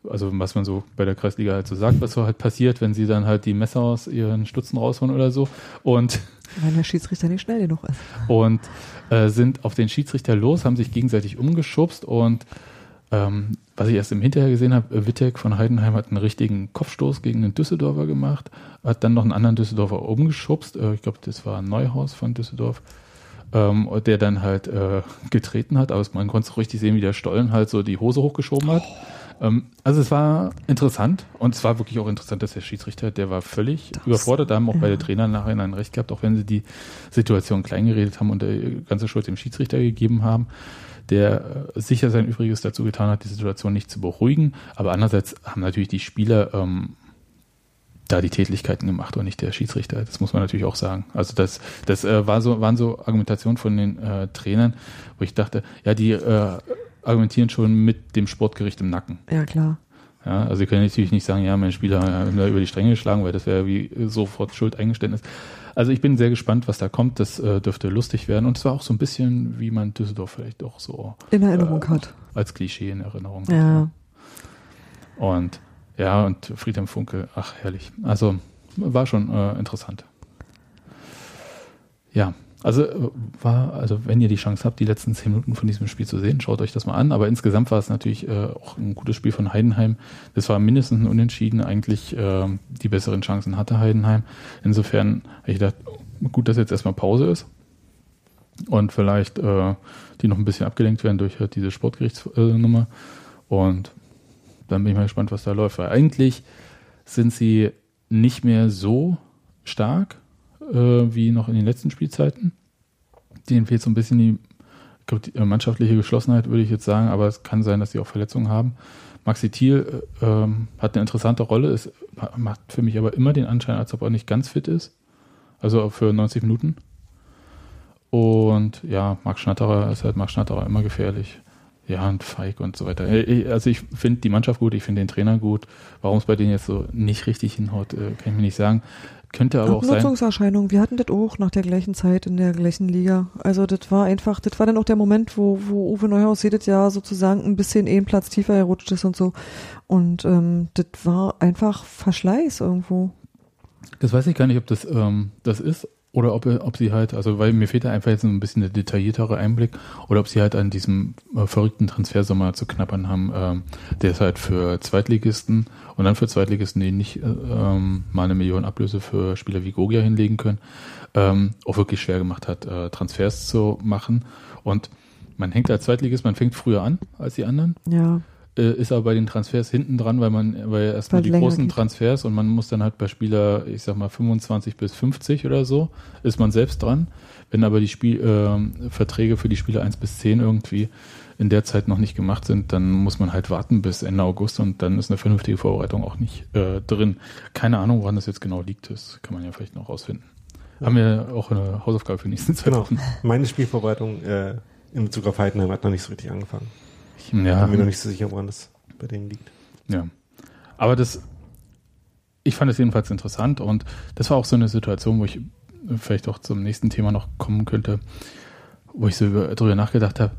[SPEAKER 1] Also was man so bei der Kreisliga halt so sagt, was so halt passiert, wenn sie dann halt die Messer aus ihren Stutzen rausholen oder so. Und
[SPEAKER 2] wenn der Schiedsrichter nicht schnell genug ist.
[SPEAKER 1] Und äh, sind auf den Schiedsrichter los, haben sich gegenseitig umgeschubst und ähm, was ich erst im Hinterher gesehen habe, Wittek von Heidenheim hat einen richtigen Kopfstoß gegen einen Düsseldorfer gemacht, hat dann noch einen anderen Düsseldorfer umgeschubst. Äh, ich glaube, das war Neuhaus von Düsseldorf, ähm, der dann halt äh, getreten hat. Aber man konnte so richtig sehen, wie der Stollen halt so die Hose hochgeschoben hat. Ähm, also es war interessant und es war wirklich auch interessant, dass der Schiedsrichter, der war völlig das, überfordert. Da haben auch ja. beide Trainer nachher ein Recht gehabt, auch wenn sie die Situation kleingeredet haben und die ganze Schuld dem Schiedsrichter gegeben haben der äh, sicher sein Übriges dazu getan hat, die Situation nicht zu beruhigen. Aber andererseits haben natürlich die Spieler ähm, da die Tätlichkeiten gemacht und nicht der Schiedsrichter. Das muss man natürlich auch sagen. Also das, das äh, war so, waren so Argumentationen von den äh, Trainern, wo ich dachte, ja, die äh, argumentieren schon mit dem Sportgericht im Nacken.
[SPEAKER 2] Ja, klar.
[SPEAKER 1] Ja, also sie können natürlich nicht sagen, ja, mein Spieler hat über die Stränge geschlagen, weil das wäre wie sofort Schuldeingeständnis. Also ich bin sehr gespannt, was da kommt. Das äh, dürfte lustig werden. Und es war auch so ein bisschen, wie man Düsseldorf vielleicht auch so
[SPEAKER 2] in Erinnerung äh, hat.
[SPEAKER 1] Als Klischee in Erinnerung
[SPEAKER 2] ja.
[SPEAKER 1] hat. Und ja, und Friedhelm Funke, ach herrlich. Also war schon äh, interessant. Ja, also äh, war, also wenn ihr die Chance habt, die letzten zehn Minuten von diesem Spiel zu sehen, schaut euch das mal an. Aber insgesamt war es natürlich äh, auch ein gutes Spiel von Heidenheim. Das war mindestens ein Unentschieden. Eigentlich äh, die besseren Chancen hatte Heidenheim. Insofern habe ich gedacht, gut, dass jetzt erstmal Pause ist und vielleicht äh, die noch ein bisschen abgelenkt werden durch halt diese Sportgerichtsnummer. und dann bin ich mal gespannt, was da läuft. Weil eigentlich sind sie nicht mehr so stark äh, wie noch in den letzten Spielzeiten. Denen fehlt so ein bisschen die, ich glaube, die mannschaftliche Geschlossenheit, würde ich jetzt sagen, aber es kann sein, dass sie auch Verletzungen haben. Maxi Thiel äh, ähm, hat eine interessante Rolle, es macht für mich aber immer den Anschein, als ob er nicht ganz fit ist. Also für 90 Minuten. Und ja, Marc Schnatterer ist halt Marc Schnatterer immer gefährlich. ja, und feig und so weiter. Äh, Also ich finde die Mannschaft gut, ich finde den Trainer gut. Warum es bei denen jetzt so nicht richtig hinhaut, äh, kann ich mir nicht sagen. Könnte aber auch sein.
[SPEAKER 2] Abnutzungserscheinung. Wir hatten das auch nach der gleichen Zeit in der gleichen Liga. Also das war einfach, das war dann auch der Moment, wo, wo Uwe Neuhaus jedes Jahr sozusagen ein bisschen einen Platz tiefer gerutscht ist und so. Und ähm, das war einfach Verschleiß irgendwo.
[SPEAKER 1] Das weiß ich gar nicht, ob das ähm, das ist oder ob, ob sie halt, also weil mir fehlt da einfach jetzt ein bisschen der detailliertere Einblick oder ob sie halt an diesem äh, verrückten Transfersommer zu knappern haben, ähm, der ist halt für Zweitligisten und dann für Zweitligisten, die nicht äh, ähm, mal eine Million Ablöse für Spieler wie Gogia hinlegen können, ähm, auch wirklich schwer gemacht hat, äh, Transfers zu machen und man hängt als Zweitligist, man fängt früher an als die anderen,
[SPEAKER 2] Ja.
[SPEAKER 1] Äh, ist aber bei den Transfers hinten dran, weil man, weil erstmal die großen
[SPEAKER 2] geht.
[SPEAKER 1] Transfers und man muss dann halt bei Spieler, ich sag mal 25 bis 50 oder so, ist man selbst dran. Wenn aber die Spiel, ähm, Verträge für die Spieler 1 bis 10 irgendwie in der Zeit noch nicht gemacht sind, dann muss man halt warten bis Ende August und dann ist eine vernünftige Vorbereitung auch nicht äh, drin. Keine Ahnung, woran das jetzt genau liegt, das kann man ja vielleicht noch rausfinden. Haben wir auch eine Hausaufgabe für die nächsten zwei
[SPEAKER 3] Genau.
[SPEAKER 1] Wochen.
[SPEAKER 3] Meine Spielvorbereitung äh, in Bezug auf Heidenheim hat noch nicht so richtig angefangen.
[SPEAKER 1] Ja,
[SPEAKER 3] Bin mir noch nicht so sicher, woran das bei denen liegt.
[SPEAKER 1] Ja. Aber das, ich fand es jedenfalls interessant und das war auch so eine Situation, wo ich vielleicht auch zum nächsten Thema noch kommen könnte, wo ich so über, drüber nachgedacht habe.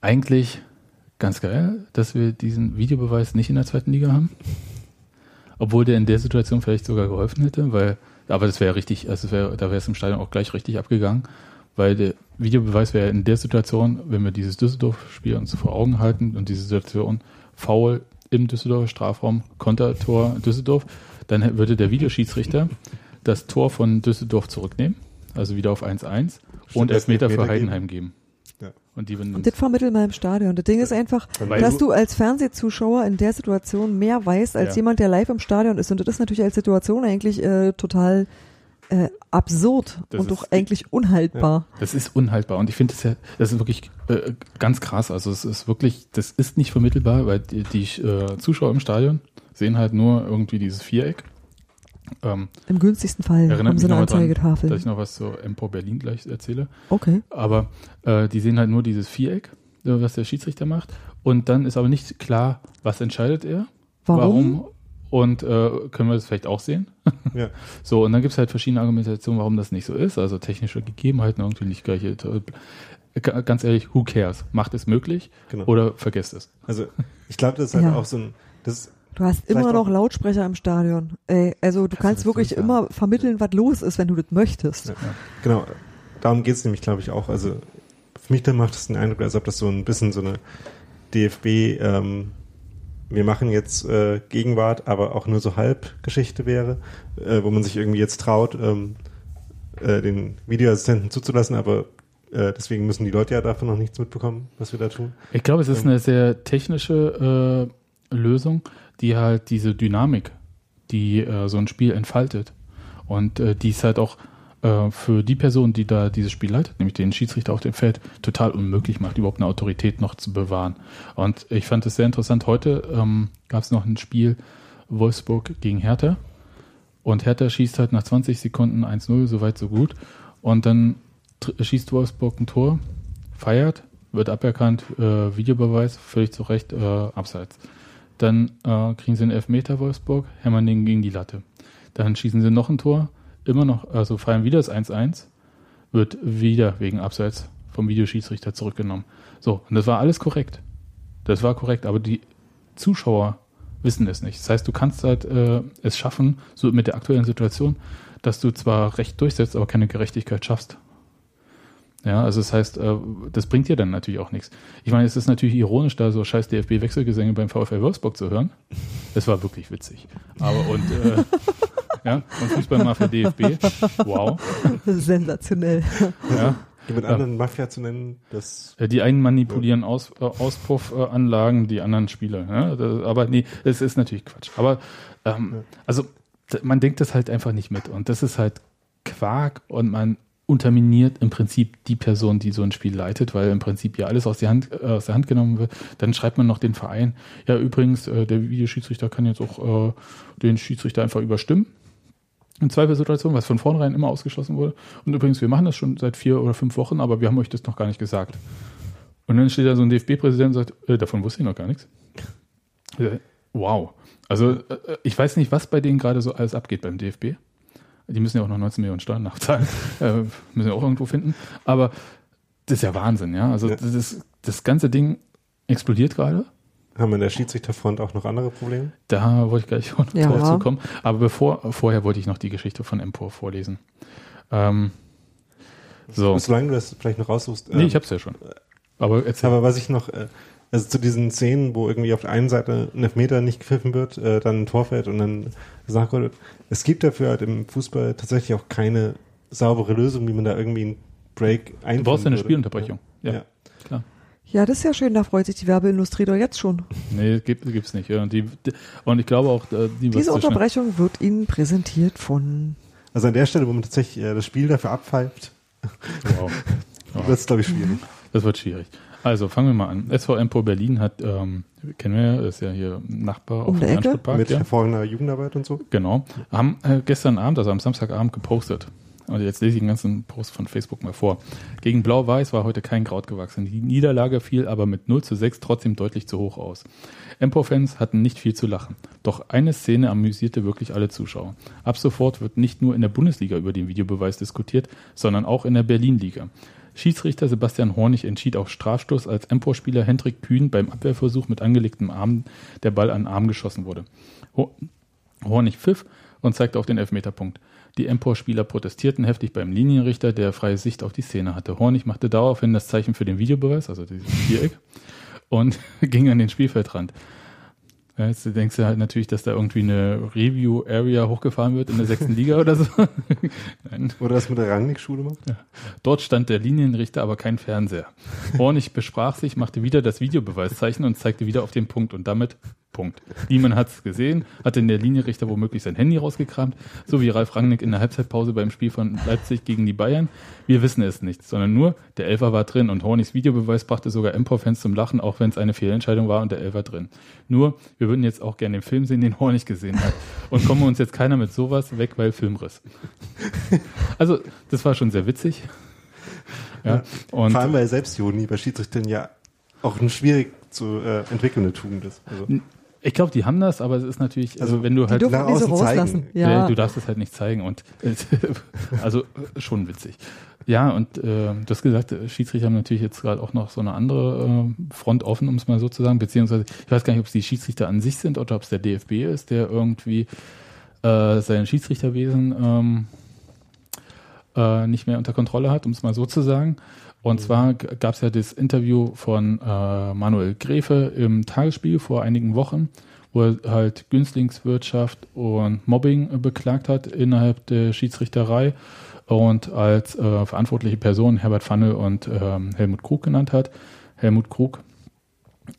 [SPEAKER 1] Eigentlich ganz geil, dass wir diesen Videobeweis nicht in der zweiten Liga haben. Obwohl der in der Situation vielleicht sogar geholfen hätte, weil, aber das wäre richtig, also wär, da wäre es im Stadion auch gleich richtig abgegangen, weil der Videobeweis wäre in der Situation, wenn wir dieses Düsseldorf-Spiel uns vor Augen halten und diese Situation faul im Düsseldorfer Strafraum, Kontertor Düsseldorf, dann würde der Videoschiedsrichter das Tor von Düsseldorf zurücknehmen, also wieder auf 1-1 und Elfmeter für Heidenheim geben.
[SPEAKER 3] Ja.
[SPEAKER 1] Und die würden
[SPEAKER 2] Und das vermitteln wir im Stadion. Das Ding ist einfach,
[SPEAKER 1] Weil
[SPEAKER 2] dass
[SPEAKER 1] du-
[SPEAKER 2] du als Fernsehzuschauer in der Situation mehr weißt als
[SPEAKER 1] Ja.
[SPEAKER 2] jemand, der live im Stadion ist. Und das ist natürlich als Situation eigentlich äh, total äh, absurd
[SPEAKER 1] Das
[SPEAKER 2] und doch eigentlich unhaltbar.
[SPEAKER 1] Das ist unhaltbar und ich finde das ja, das ist wirklich äh, ganz krass. Also es ist wirklich, das ist nicht vermittelbar, weil die, die äh, Zuschauer im Stadion sehen halt nur irgendwie dieses Viereck. Ähm,
[SPEAKER 2] Im günstigsten Fall
[SPEAKER 1] erinnert
[SPEAKER 2] haben sie eine Anzeigetafel.
[SPEAKER 1] dass ich noch was zu Empor Berlin gleich erzähle.
[SPEAKER 2] Okay.
[SPEAKER 1] Aber äh, die sehen halt nur dieses Viereck, äh, was der Schiedsrichter macht. Und dann ist aber nicht klar, was entscheidet er,
[SPEAKER 2] Warum?
[SPEAKER 1] Und äh, können wir das vielleicht auch sehen.
[SPEAKER 3] Ja.
[SPEAKER 1] So, und dann gibt es halt verschiedene Argumentationen, warum das nicht so ist. Also technische Gegebenheiten irgendwie nicht gleiche. Äh, Ganz ehrlich, who cares? Macht es möglich
[SPEAKER 3] Genau.
[SPEAKER 1] oder vergesst es.
[SPEAKER 3] Also ich glaube, das ist halt
[SPEAKER 2] Ja.
[SPEAKER 3] auch so ein, das
[SPEAKER 2] Du hast immer noch Lautsprecher im Stadion. Ey, also du
[SPEAKER 1] Das
[SPEAKER 2] kannst wirklich
[SPEAKER 1] furchtbar.
[SPEAKER 2] immer vermitteln, was los ist, wenn du das möchtest.
[SPEAKER 3] Ja. Genau, darum geht es nämlich, glaube ich, auch. Also für mich dann macht es den Eindruck, als ob das so ein bisschen so eine DFB, ähm, wir machen jetzt äh, Gegenwart, aber auch nur so Halbgeschichte wäre, äh, wo man sich irgendwie jetzt traut, ähm, äh, den Videoassistenten zuzulassen, aber äh, deswegen müssen die Leute ja davon noch nichts mitbekommen, was wir da tun.
[SPEAKER 1] Ich glaube, es ist
[SPEAKER 3] Ähm.
[SPEAKER 1] eine sehr technische äh, Lösung, die halt diese Dynamik, die äh, so ein Spiel entfaltet. Und die ist halt auch äh, für die Person, die da dieses Spiel leitet, nämlich den Schiedsrichter auf dem Feld, total unmöglich macht, überhaupt eine Autorität noch zu bewahren. Und ich fand es sehr interessant. Heute ähm, gab es noch ein Spiel Wolfsburg gegen Hertha. Und Hertha schießt halt nach 20 Sekunden 1-0, soweit so gut. Und dann schießt Wolfsburg ein Tor, feiert, wird aberkannt, äh, Videobeweis, völlig zu Recht, äh, abseits. Dann äh, kriegen sie einen Elfmeter Wolfsburg, hämmern den gegen die Latte. Dann schießen sie noch ein Tor, immer noch, also feiern wieder das 1-1, wird wieder wegen Abseits vom Videoschiedsrichter zurückgenommen. So, und das war alles korrekt. Das war korrekt, aber die Zuschauer wissen es nicht. Das heißt, du kannst halt äh, es schaffen, so mit der aktuellen Situation, dass du zwar Recht durchsetzt, aber keine Gerechtigkeit schaffst. Ja, also das heißt, äh, das bringt dir dann natürlich auch nichts. Ich meine, es ist natürlich ironisch, da so scheiß DFB-Wechselgesänge beim VfL Wolfsburg zu hören. Das war wirklich witzig. Aber und äh, ja, und Fußball mal für DFB. Wow.
[SPEAKER 2] Sensationell.
[SPEAKER 1] Ja.
[SPEAKER 3] Jemand
[SPEAKER 1] Ja.
[SPEAKER 3] anderen Mafia zu nennen, das
[SPEAKER 1] Die einen manipulieren Aus, äh, Auspuffanlagen, die anderen Spieler. Ja? Das, aber nee, das ist natürlich Quatsch. Aber ähm,
[SPEAKER 3] Ja.
[SPEAKER 1] also man denkt das halt einfach nicht mit. Und das ist halt Quark und man unterminiert im Prinzip die Person, die so ein Spiel leitet, weil im Prinzip ja alles aus, die Hand, äh, aus der Hand genommen wird. Dann schreibt man noch den Verein, ja übrigens, äh, der Videoschiedsrichter kann jetzt auch äh, den Schiedsrichter einfach überstimmen. In Zweifelsituationen, was von vornherein immer ausgeschlossen wurde. Und übrigens, wir machen das schon seit vier oder fünf Wochen, aber wir haben euch das noch gar nicht gesagt. Und dann steht da so ein DFB-Präsident und sagt, äh, davon wusste ich noch gar nichts. Äh, Wow. Also äh, ich weiß nicht, was bei denen gerade so alles abgeht beim DFB. Die müssen ja auch noch 19 Millionen Steuern nachzahlen. äh, müssen ja auch irgendwo finden. Aber das ist ja Wahnsinn, ja. Also
[SPEAKER 3] Ja.
[SPEAKER 1] Das, das ganze Ding explodiert gerade.
[SPEAKER 3] Haben wir in der Schiedsrichterfront auch noch andere Probleme?
[SPEAKER 1] Da wollte ich gleich noch
[SPEAKER 2] Ja.
[SPEAKER 1] drauf zu kommen. Aber bevor, vorher wollte ich noch die Geschichte von Empor vorlesen. Ähm, so.
[SPEAKER 3] Solange du das vielleicht noch raussuchst.
[SPEAKER 1] Nee,
[SPEAKER 3] ähm,
[SPEAKER 1] ich hab's ja schon. Aber erzähl.
[SPEAKER 3] Aber was ich noch, äh, also zu diesen Szenen, wo irgendwie auf der einen Seite ein Elfmeter nicht gepfiffen wird, äh, dann ein Tor fällt und dann gesagt wird, es gibt dafür halt im Fußball tatsächlich auch keine saubere Lösung, wie man da irgendwie einen Break einführen
[SPEAKER 1] du brauchst ja eine
[SPEAKER 3] würde.
[SPEAKER 1] Spielunterbrechung.
[SPEAKER 3] Ja.
[SPEAKER 1] Ja,
[SPEAKER 3] ja.
[SPEAKER 2] das ist ja schön, da freut sich die Werbeindustrie doch jetzt schon.
[SPEAKER 1] Nee, gibt, gibt's nicht. Ja, und, die, und ich glaube auch, äh, die wird
[SPEAKER 2] Diese Unterbrechung wird Ihnen präsentiert von
[SPEAKER 3] Also an der Stelle, wo man tatsächlich äh, das Spiel dafür abpfeift,
[SPEAKER 1] Wow.
[SPEAKER 3] wird es, glaube ich, schwierig.
[SPEAKER 1] Das wird schwierig. Also fangen wir mal an. SV Empor Berlin hat, ähm, kennen wir ja, ist ja hier Nachbar
[SPEAKER 2] Um
[SPEAKER 1] auf
[SPEAKER 2] der
[SPEAKER 1] dem
[SPEAKER 3] Mit
[SPEAKER 1] ja.
[SPEAKER 3] hervorragender Jugendarbeit und so.
[SPEAKER 1] Genau. Haben äh, gestern Abend, also am Samstagabend gepostet. Und jetzt lese ich den ganzen Post von Facebook mal vor. Gegen Blau-Weiß war heute kein Kraut gewachsen. Die Niederlage fiel aber mit 0 zu 6 trotzdem deutlich zu hoch aus. Empor-Fans hatten nicht viel zu lachen. Doch eine Szene amüsierte wirklich alle Zuschauer. Ab sofort wird nicht nur in der Bundesliga über den Videobeweis diskutiert, sondern auch in der Berlin-Liga. Schiedsrichter Sebastian Hornig entschied auf Strafstoß, als Empor-Spieler Hendrik Kühn beim Abwehrversuch mit angelegtem Arm der Ball an den Arm geschossen wurde. Ho Hornig pfiff und zeigte auf den Elfmeterpunkt. Die Empor-Spieler protestierten heftig beim Linienrichter, der freie Sicht auf die Szene hatte. Hornig machte daraufhin das Zeichen für den Videobeweis, also dieses Viereck, und ging an den Spielfeldrand. Ja, jetzt denkst du halt natürlich, dass da irgendwie eine Review-Area hochgefahren wird in der sechsten Liga oder so. Nein.
[SPEAKER 3] Oder das mit der Rangnick-Schule macht.
[SPEAKER 1] Dort stand der Linienrichter, aber kein Fernseher. Hornig besprach sich, machte wieder das Videobeweiszeichen und zeigte wieder auf den Punkt und damit Punkt. Niemand hat's gesehen, hatte in der Linienrichter womöglich sein Handy rausgekramt, so wie Ralf Rangnick in der Halbzeitpause beim Spiel von Leipzig gegen die Bayern. Wir wissen es nicht, sondern nur, der Elfer war drin und Hornigs Videobeweis brachte sogar Empor-Fans zum Lachen, auch wenn es eine Fehlentscheidung war und der Elfer drin. Nur, wir würden jetzt auch gerne den Film sehen, den Hornig gesehen hat. Und kommen uns jetzt keiner mit sowas weg, weil Filmriss. Also, das war schon sehr witzig. Ja, und
[SPEAKER 3] Vor allem, weil Selbstironie bei Schiedsrichtern ja auch eine schwierig zu äh, entwickelnde Tugend ist. Also,
[SPEAKER 1] ich glaube, die haben das, aber es ist natürlich, also,
[SPEAKER 3] Also,
[SPEAKER 1] wenn du
[SPEAKER 2] Die
[SPEAKER 1] halt,
[SPEAKER 2] dürfen
[SPEAKER 3] nach
[SPEAKER 2] diese
[SPEAKER 3] außen zeigen.
[SPEAKER 2] rauslassen. Ja.
[SPEAKER 1] du darfst es halt nicht zeigen und also schon witzig. Ja, und äh, du hast gesagt, äh, Schiedsrichter haben natürlich jetzt gerade auch noch so eine andere äh, Front offen, um es mal so zu sagen, beziehungsweise ich weiß gar nicht, ob es die Schiedsrichter an sich sind oder ob es der DFB ist, der irgendwie äh, sein Schiedsrichterwesen ähm, äh, nicht mehr unter Kontrolle hat, um es mal so zu sagen. Und zwar gab es ja das Interview von äh, Manuel Gräfe im Tagesspiegel vor einigen Wochen, wo er halt Günstlingswirtschaft und Mobbing äh, beklagt hat innerhalb der Schiedsrichterei und als äh, verantwortliche Person Herbert Pfannel und ähm, Helmut Krug genannt hat. Helmut Krug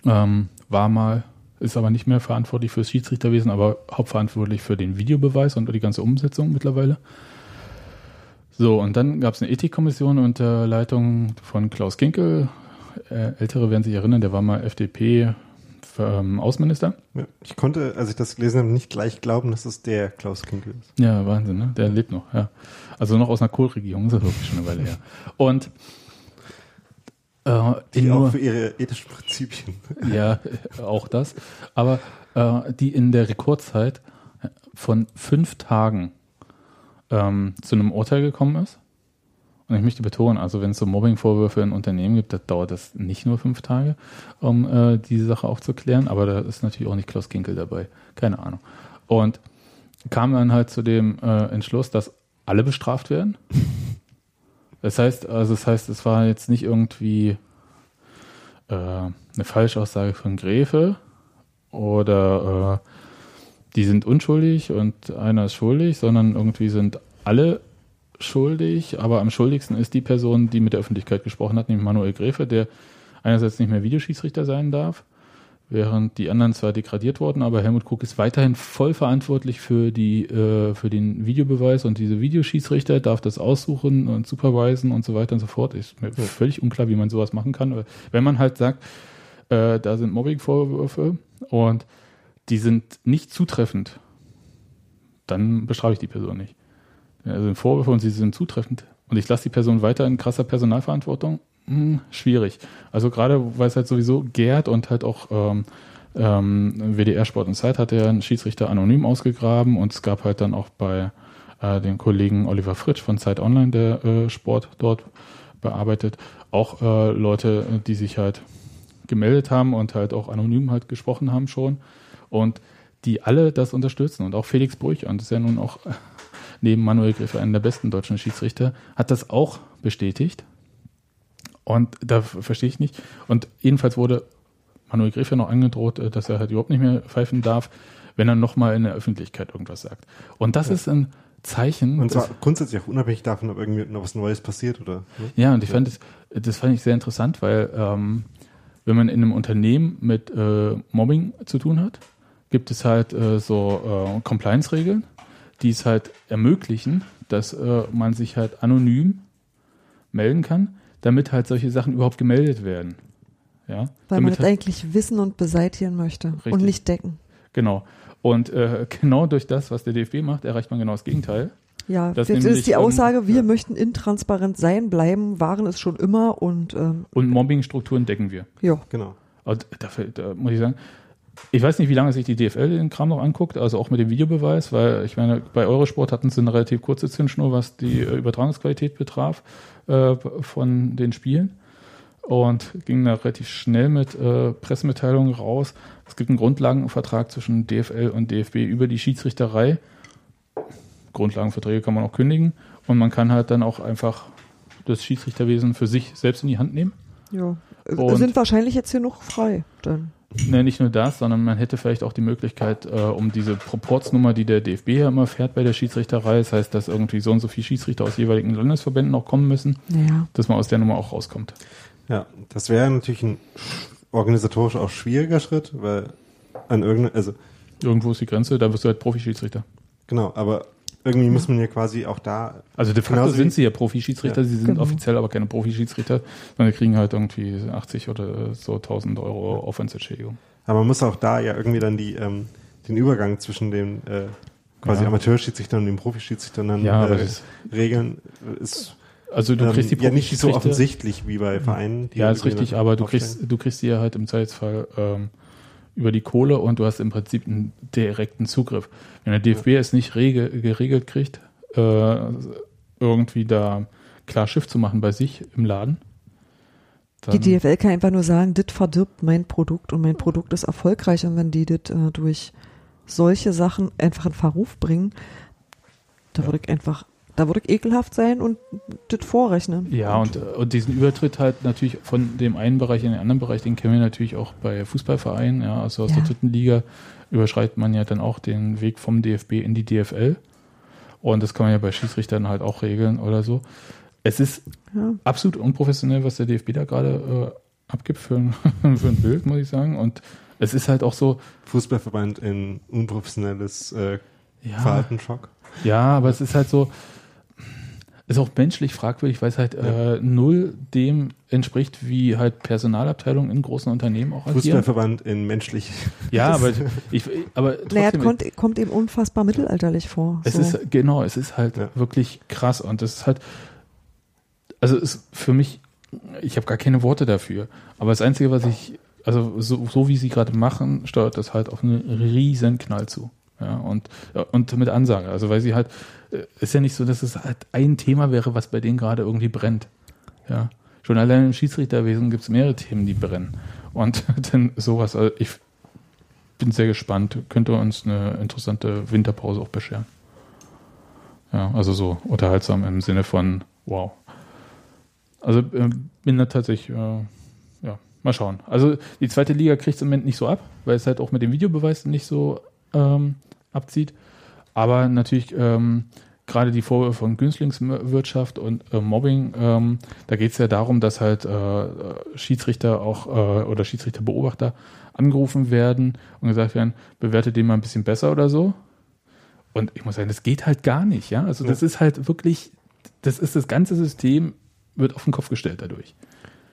[SPEAKER 1] ähm, war mal, ist aber nicht mehr verantwortlich fürs Schiedsrichterwesen, aber hauptverantwortlich für den Videobeweis und die ganze Umsetzung mittlerweile. So, und dann gab es eine Ethikkommission unter Leitung von Klaus Kinkel. Äh, Ältere werden sich erinnern, der war mal FDP ähm, Außenminister.
[SPEAKER 3] Ich konnte, als ich das gelesen habe, nicht gleich glauben, dass es der Klaus Kinkel ist.
[SPEAKER 1] Ja, Wahnsinn, ne? Der lebt noch, ja. Also noch aus einer Kohlregierung, ist das wirklich schon eine Weile her. Und äh,
[SPEAKER 3] Die
[SPEAKER 1] in
[SPEAKER 3] auch
[SPEAKER 1] nur,
[SPEAKER 3] für ihre ethischen Prinzipien.
[SPEAKER 1] ja, auch das, aber äh, die in der Rekordzeit von fünf Tagen ähm, zu einem Urteil gekommen ist. Und ich möchte betonen, also wenn es so Mobbing-Vorwürfe in Unternehmen gibt, dann dauert das nicht nur fünf Tage, um äh, diese Sache aufzuklären, aber da ist natürlich auch nicht Klaus Kinkel dabei. Keine Ahnung. Und kam dann halt zu dem äh, Entschluss, dass alle bestraft werden. Das heißt, also das heißt, es war jetzt nicht irgendwie äh, eine Falschaussage von Gräfe oder äh, die sind unschuldig und einer ist schuldig, sondern irgendwie sind alle schuldig, aber am schuldigsten ist die Person, die mit der Öffentlichkeit gesprochen hat, nämlich Manuel Gräfe, der einerseits nicht mehr Videoschiedsrichter sein darf, während die anderen zwar degradiert wurden, aber Helmut Krug ist weiterhin voll verantwortlich für die äh, für den Videobeweis und diese Videoschiedsrichter darf das aussuchen und supervisen und so weiter und so fort. Ist mir völlig unklar, wie man sowas machen kann. Wenn man halt sagt, äh, da sind Mobbing-Vorwürfe und die sind nicht zutreffend, dann bestrafe ich die Person nicht. Also sind Vorwürfe und sie sind zutreffend und ich lasse die Person weiter in krasser Personalverantwortung, hm, schwierig. Also gerade, weil es halt sowieso Gerd und halt auch ähm, ähm, WDR Sport und Zeit hat ja einen Schiedsrichter anonym ausgegraben und es gab halt dann auch bei äh, dem Kollegen Oliver Fritsch von Zeit Online, der äh, Sport dort bearbeitet, auch äh, Leute, die sich halt gemeldet haben und halt auch anonym halt gesprochen haben schon und die alle das unterstützen und auch Felix Brüch, und das ist ja nun auch neben Manuel Griffe einer der besten deutschen Schiedsrichter, hat das auch bestätigt. Und da verstehe ich nicht. Und jedenfalls wurde Manuel Griffe noch angedroht, äh, dass er halt überhaupt nicht mehr pfeifen darf, wenn er nochmal in der Öffentlichkeit irgendwas sagt. Und das ja. ist ein Zeichen.
[SPEAKER 3] Und zwar grundsätzlich auch unabhängig davon, ob irgendwie noch was Neues passiert oder.
[SPEAKER 1] Ne? Ja, und ich ja. fand das, das fand ich sehr interessant, weil ähm, wenn man in einem Unternehmen mit äh, Mobbing zu tun hat, gibt es halt äh, so äh, Compliance-Regeln, die es halt ermöglichen, dass äh, man sich halt anonym melden kann, damit halt solche Sachen überhaupt gemeldet werden. Ja?
[SPEAKER 2] Weil
[SPEAKER 1] man
[SPEAKER 2] das halt eigentlich wissen und beseitigen möchte richtig. und nicht decken.
[SPEAKER 1] Genau. Und äh, genau durch das, was der DFB macht, erreicht man genau das Gegenteil.
[SPEAKER 2] Ja, das ist die Aussage, wir ja. möchten intransparent sein, bleiben, waren es schon immer und ähm,
[SPEAKER 1] Und Mobbingstrukturen decken wir.
[SPEAKER 2] Ja.
[SPEAKER 3] Genau.
[SPEAKER 1] Und dafür, da muss ich sagen, ich weiß nicht, wie lange sich die DFL den Kram noch anguckt, also auch mit dem Videobeweis, weil ich meine, bei Eurosport hatten sie eine relativ kurze Zündschnur, was die äh, Übertragungsqualität betraf äh, von den Spielen und ging da relativ schnell mit äh, Pressemitteilungen raus. Es gibt einen Grundlagenvertrag zwischen DFL und DFB über die Schiedsrichterei. Grundlagenverträge kann man auch kündigen und man kann halt dann auch einfach das Schiedsrichterwesen für sich selbst in die Hand nehmen.
[SPEAKER 2] Ja, und sind wahrscheinlich jetzt hier noch frei dann.
[SPEAKER 1] Ne, nicht nur das, sondern man hätte vielleicht auch die Möglichkeit, äh, um diese Proportsnummer, die der DFB ja immer fährt bei der Schiedsrichterei, das heißt, dass irgendwie so und so viele Schiedsrichter aus jeweiligen Landesverbänden auch kommen müssen,
[SPEAKER 2] ja.
[SPEAKER 1] dass man aus der Nummer auch rauskommt.
[SPEAKER 3] Ja, das wäre natürlich ein organisatorisch auch schwieriger Schritt, weil an irgendeiner, also
[SPEAKER 1] irgendwo ist die Grenze, da wirst du halt Profi-Schiedsrichter.
[SPEAKER 3] Genau, aber irgendwie muss man ja quasi auch da.
[SPEAKER 1] Also de facto sind sie ja Profi-Schiedsrichter, ja, sie sind genau. offiziell aber keine Profi-Schiedsrichter, sondern kriegen halt irgendwie 80 oder so 1000 Euro Aufwandsentschädigung.
[SPEAKER 3] Aber man muss auch da ja irgendwie dann die, ähm, den Übergang zwischen den äh, quasi ja. Amateurschiedsrichtern und den Profi-Schiedsrichtern dann
[SPEAKER 1] ja,
[SPEAKER 3] äh, regeln. Ist,
[SPEAKER 1] also du kriegst ähm, die
[SPEAKER 3] ja nicht so offensichtlich wie bei Vereinen.
[SPEAKER 1] ja, ist richtig, aber du kriegst, du kriegst die ja halt im Zweifelsfall ähm, über die Kohle und du hast im Prinzip einen direkten Zugriff. Wenn der DFB es nicht rege, geregelt kriegt, äh, irgendwie da klar Schiff zu machen bei sich im Laden.
[SPEAKER 2] Die DFL kann einfach nur sagen, das verdirbt mein Produkt und mein Produkt ist erfolgreich und wenn die das äh, durch solche Sachen einfach in Verruf bringen, da ja. würde ich einfach da würde ich ekelhaft sein und das vorrechnen.
[SPEAKER 1] Ja, und, und diesen Übertritt halt natürlich von dem einen Bereich in den anderen Bereich, den kennen wir natürlich auch bei Fußballvereinen, ja, also aus ja. der dritten Liga überschreitet man ja dann auch den Weg vom DFB in die DFL. Und das kann man ja bei Schiedsrichtern halt auch regeln oder so. Es ist ja. absolut unprofessionell, was der DFB da gerade äh, abgibt für ein, für ein Bild, muss ich sagen. Und es ist halt auch so.
[SPEAKER 3] Fußballverband in unprofessionelles äh, ja, Verhaltensschock.
[SPEAKER 1] Ja, aber es ist halt so, ist auch menschlich fragwürdig, weil es halt ja. äh, null dem entspricht, wie halt Personalabteilungen in großen Unternehmen auch
[SPEAKER 3] agieren. Fußballverband in menschlich.
[SPEAKER 1] Ja, aber ich, aber
[SPEAKER 2] trotzdem, naja, kommt, kommt eben unfassbar mittelalterlich vor.
[SPEAKER 1] Es so. ist genau, es ist halt ja. wirklich krass und das ist halt, also ist für mich, ich habe gar keine Worte dafür. Aber das einzige, was ich, also so, so wie sie gerade machen, steuert das halt auf einen riesen Knall zu. Ja, und, und mit Ansage. Also weil sie halt, äh, ist ja nicht so, dass es halt ein Thema wäre, was bei denen gerade irgendwie brennt. Ja. Schon allein im Schiedsrichterwesen gibt es mehrere Themen, die brennen. Und dann sowas, also ich bin sehr gespannt. Könnte uns eine interessante Winterpause auch bescheren. Ja, also so unterhaltsam im Sinne von wow. Also äh, bin da tatsächlich, äh, ja, mal schauen. Also die zweite Liga kriegt es im Moment nicht so ab, weil es halt auch mit dem Videobeweis nicht so ähm, abzieht. Aber natürlich ähm, gerade die Vorwürfe von Günstlingswirtschaft und äh, Mobbing, ähm, da geht es ja darum, dass halt äh, Schiedsrichter auch äh, oder Schiedsrichterbeobachter angerufen werden und gesagt werden, bewertet den mal ein bisschen besser oder so. Und ich muss sagen, das geht halt gar nicht, ja. Also das ja. ist halt wirklich, das ist das ganze System wird auf den Kopf gestellt dadurch.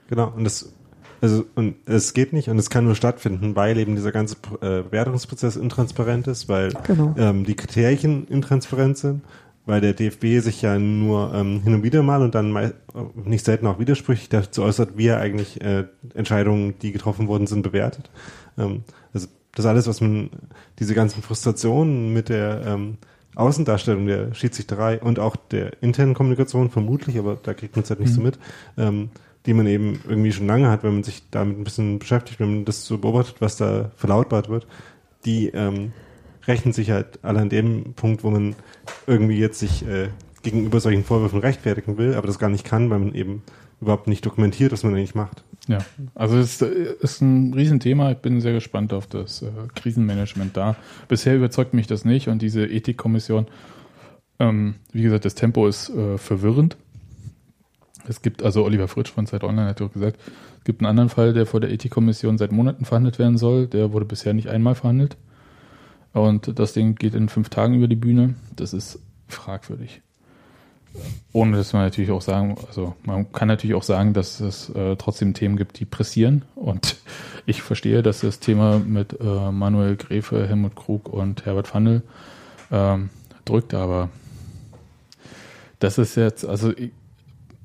[SPEAKER 3] Genau, und das also und es geht nicht und es kann nur stattfinden, weil eben dieser ganze äh, Bewertungsprozess intransparent ist, weil genau. ähm, die Kriterien intransparent sind weil der DFB sich ja nur ähm, hin und wieder mal und dann mal, nicht selten auch widersprüchlich dazu äußert, wie er eigentlich äh, Entscheidungen, die getroffen worden sind, bewertet. Ähm, also das alles, was man, diese ganzen Frustrationen mit der ähm, Außendarstellung der Schiedsrichterei und auch der internen Kommunikation vermutlich, aber da kriegt man es halt nicht
[SPEAKER 1] Mhm.
[SPEAKER 3] so mit, ähm, die man eben irgendwie schon lange hat, wenn man sich damit ein bisschen beschäftigt, wenn man das so beobachtet, was da verlautbart wird, die ähm, rechnen sich halt alle an dem Punkt, wo man irgendwie jetzt sich äh, gegenüber solchen Vorwürfen rechtfertigen will, aber das gar nicht kann, weil man eben überhaupt nicht dokumentiert, was man eigentlich macht.
[SPEAKER 1] Ja, also es äh, ist ein Riesenthema. Ich bin sehr gespannt auf das äh, Krisenmanagement da. Bisher überzeugt mich das nicht und diese Ethikkommission, ähm, wie gesagt, das Tempo ist äh, verwirrend. Es gibt, also Oliver Fritsch von Zeit Online hat ja auch gesagt, es gibt einen anderen Fall, der vor der Ethikkommission seit Monaten verhandelt werden soll. Der wurde bisher nicht einmal verhandelt. Und das Ding geht in fünf Tagen über die Bühne. Das ist fragwürdig. Ohne dass man natürlich auch sagen, also man kann natürlich auch sagen, dass es äh, trotzdem Themen gibt, die pressieren. Und ich verstehe, dass das Thema mit äh, Manuel Gräfe, Helmut Krug und Herbert Fandl ähm, drückt, aber das ist jetzt, also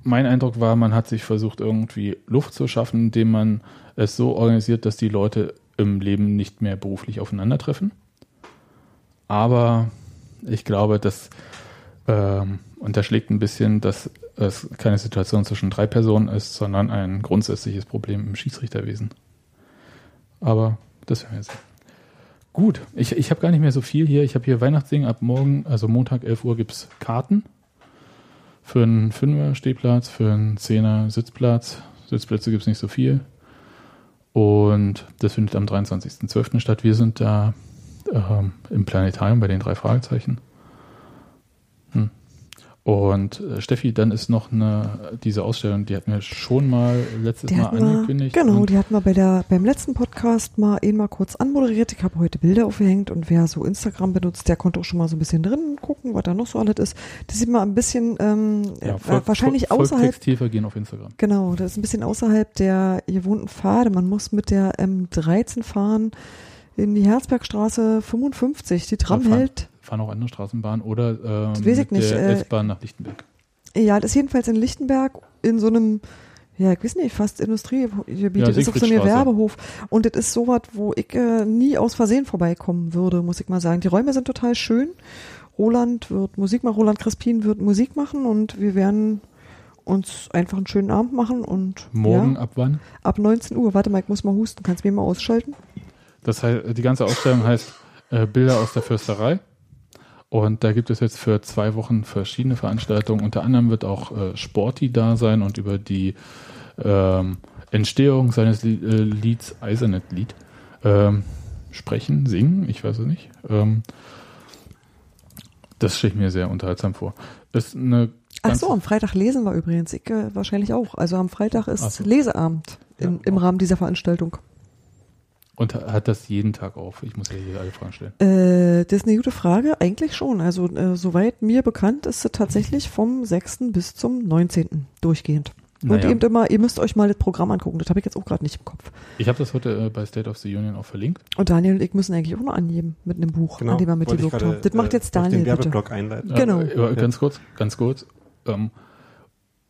[SPEAKER 1] mein Eindruck war, man hat sich versucht, irgendwie Luft zu schaffen, indem man es so organisiert, dass die Leute im Leben nicht mehr beruflich aufeinandertreffen. Aber ich glaube, dass ähm, unterschlägt ein bisschen, dass es keine Situation zwischen drei Personen ist, sondern ein grundsätzliches Problem im Schiedsrichterwesen. Aber das werden wir sehen. Gut, ich, ich habe gar nicht mehr so viel hier. Ich habe hier Weihnachtsding ab morgen, also Montag 11 Uhr gibt es Karten für einen Fünfer Stehplatz, für einen Zehner Sitzplatz. Sitzplätze gibt es nicht so viel. Und das findet am 23.12. statt. Wir sind da ähm, im Planetarium bei den drei Fragezeichen. Hm. Und äh, Steffi, dann ist noch eine, diese Ausstellung, die hatten wir schon mal letztes
[SPEAKER 2] Die
[SPEAKER 1] Mal
[SPEAKER 2] wir,
[SPEAKER 1] angekündigt.
[SPEAKER 2] genau, die hatten wir bei der, beim letzten Podcast mal eben mal kurz anmoderiert. Ich habe heute Bilder aufgehängt und wer so Instagram benutzt, der konnte auch schon mal so ein bisschen drin gucken, was da noch so alles ist. Das sieht mal ein bisschen ähm,
[SPEAKER 1] ja,
[SPEAKER 2] äh,
[SPEAKER 1] Volk,
[SPEAKER 2] wahrscheinlich
[SPEAKER 1] Volk,
[SPEAKER 2] außerhalb
[SPEAKER 1] Volktextilver gehen auf Instagram.
[SPEAKER 2] Genau, das ist ein bisschen außerhalb der gewohnten Pfade. Man muss mit der M13 fahren in die Herzbergstraße 55. Die Tram
[SPEAKER 1] Ja, fahren.
[SPEAKER 2] hält,
[SPEAKER 1] Fahren auch andere Straßenbahnen oder ähm, mit
[SPEAKER 2] nicht,
[SPEAKER 1] der
[SPEAKER 2] äh,
[SPEAKER 1] S-Bahn nach Lichtenberg.
[SPEAKER 2] ja, das ist jedenfalls in Lichtenberg in so einem, ja, ich weiß nicht, fast Industriegebiet.
[SPEAKER 1] Ja,
[SPEAKER 2] das ist auf so einem
[SPEAKER 1] Siegfriedstraße.
[SPEAKER 2] Werbehof. Und das ist sowas, wo ich äh, nie aus Versehen vorbeikommen würde, muss ich mal sagen. Die Räume sind total schön. Roland wird Musik machen, Roland Crespin wird Musik machen und wir werden uns einfach einen schönen Abend machen und
[SPEAKER 1] Morgen
[SPEAKER 2] ja,
[SPEAKER 1] ab wann?
[SPEAKER 2] ab 19 Uhr. Warte mal, ich muss mal husten. Kannst du mir mal ausschalten?
[SPEAKER 1] Das heißt, die ganze Ausstellung heißt äh, Bilder aus der Fürsterei. Und da gibt es jetzt für zwei Wochen verschiedene Veranstaltungen. Unter anderem wird auch äh, Sporty da sein und über die ähm, Entstehung seines äh, Lieds Eisernet Lied ähm, sprechen, singen, ich weiß es nicht. Ähm, das stelle ich mir sehr unterhaltsam vor. Ist eine
[SPEAKER 2] Ach so, am Freitag lesen wir übrigens. Ich äh, wahrscheinlich auch. Also am Freitag ist
[SPEAKER 1] so.
[SPEAKER 2] Leseabend in,
[SPEAKER 1] Ja,
[SPEAKER 2] im. Rahmen dieser Veranstaltung.
[SPEAKER 1] Und hat das jeden Tag auf? Ich muss ja hier alle Fragen stellen.
[SPEAKER 2] Äh, das ist eine gute Frage. Eigentlich schon. Also äh, soweit mir bekannt ist es tatsächlich vom 6. bis zum 19. durchgehend. Und
[SPEAKER 1] Naja.
[SPEAKER 2] eben immer, ihr müsst euch mal das Programm angucken. Das habe ich jetzt auch gerade nicht im Kopf.
[SPEAKER 1] Ich habe das heute äh, bei State of the Union auch verlinkt.
[SPEAKER 2] Und Daniel und ich müssen eigentlich auch noch angeben mit einem Buch, an dem wir
[SPEAKER 3] Genau,
[SPEAKER 2] mitgewirkt haben. Das macht
[SPEAKER 3] äh,
[SPEAKER 2] jetzt
[SPEAKER 3] auf
[SPEAKER 2] Daniel
[SPEAKER 3] den
[SPEAKER 2] bitte.
[SPEAKER 3] Werbeblock einleiten.
[SPEAKER 2] Genau.
[SPEAKER 1] Äh, aber ganz kurz, ganz kurz. Ähm,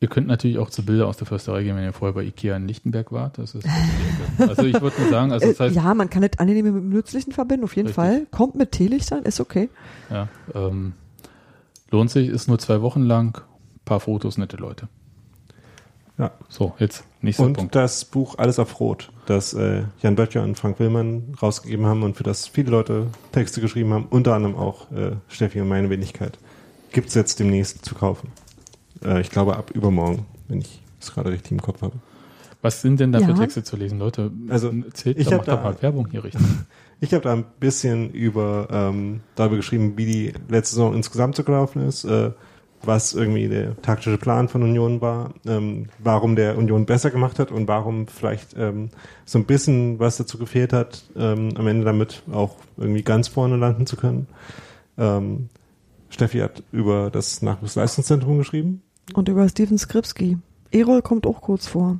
[SPEAKER 1] ihr könnt natürlich auch zu Bilder aus der Försterei gehen, wenn ihr vorher bei Ikea in Lichtenberg wart. Das ist. Also ich würde nur sagen, also das
[SPEAKER 2] Äh,
[SPEAKER 1] heißt,
[SPEAKER 2] ja, man kann das Angenehme mit dem Nützlichen verbinden, auf jeden
[SPEAKER 1] Richtig.
[SPEAKER 2] Fall. Kommt mit Teelichtern, ist okay.
[SPEAKER 1] ja, ähm, lohnt sich, ist nur zwei Wochen lang, paar Fotos, nette Leute.
[SPEAKER 3] Ja.
[SPEAKER 1] So, jetzt nächster
[SPEAKER 3] Und
[SPEAKER 1] Punkt.
[SPEAKER 3] das Buch Alles auf Rot, das äh, Jan Böttcher und Frank Willmann rausgegeben haben und für das viele Leute Texte geschrieben haben, unter anderem auch äh, Steffi und meine Wenigkeit, gibt's jetzt demnächst zu kaufen. Äh, ich glaube ab übermorgen, wenn ich es gerade richtig im Kopf habe.
[SPEAKER 1] Was sind denn da für
[SPEAKER 2] Ja.
[SPEAKER 1] Texte zu lesen, Leute?
[SPEAKER 3] Also,
[SPEAKER 1] erzählt,
[SPEAKER 3] ich
[SPEAKER 1] doch,
[SPEAKER 3] hab
[SPEAKER 1] macht doch
[SPEAKER 3] da-
[SPEAKER 1] mal Werbung hier richtig.
[SPEAKER 3] Ich habe da ein bisschen über ähm, darüber geschrieben, wie die letzte Saison insgesamt so gelaufen ist, äh, was irgendwie der taktische Plan von Union war, ähm, warum der Union besser gemacht hat und warum vielleicht ähm, so ein bisschen was dazu gefehlt hat, ähm, am Ende damit auch irgendwie ganz vorne landen zu können. Ähm, Steffi hat über das Nachwuchsleistungszentrum geschrieben.
[SPEAKER 2] Und über Steven Skripski. Erol kommt auch kurz vor.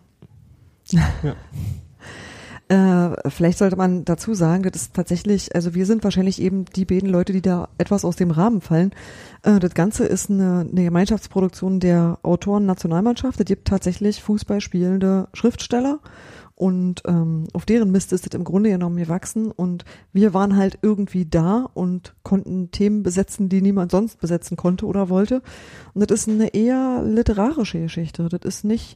[SPEAKER 3] Ja.
[SPEAKER 2] Äh, vielleicht sollte man dazu sagen, das ist tatsächlich, also wir sind wahrscheinlich eben die beiden Leute, die da etwas aus dem Rahmen fallen. Äh, das Ganze ist eine, eine Gemeinschaftsproduktion der Autoren-Nationalmannschaft. Es gibt tatsächlich Fußball spielende Schriftsteller und ähm, auf deren Mist ist es im Grunde genommen gewachsen und wir waren halt irgendwie da und konnten Themen besetzen, die niemand sonst besetzen konnte oder wollte. Und das ist eine eher literarische Geschichte. Das ist nicht,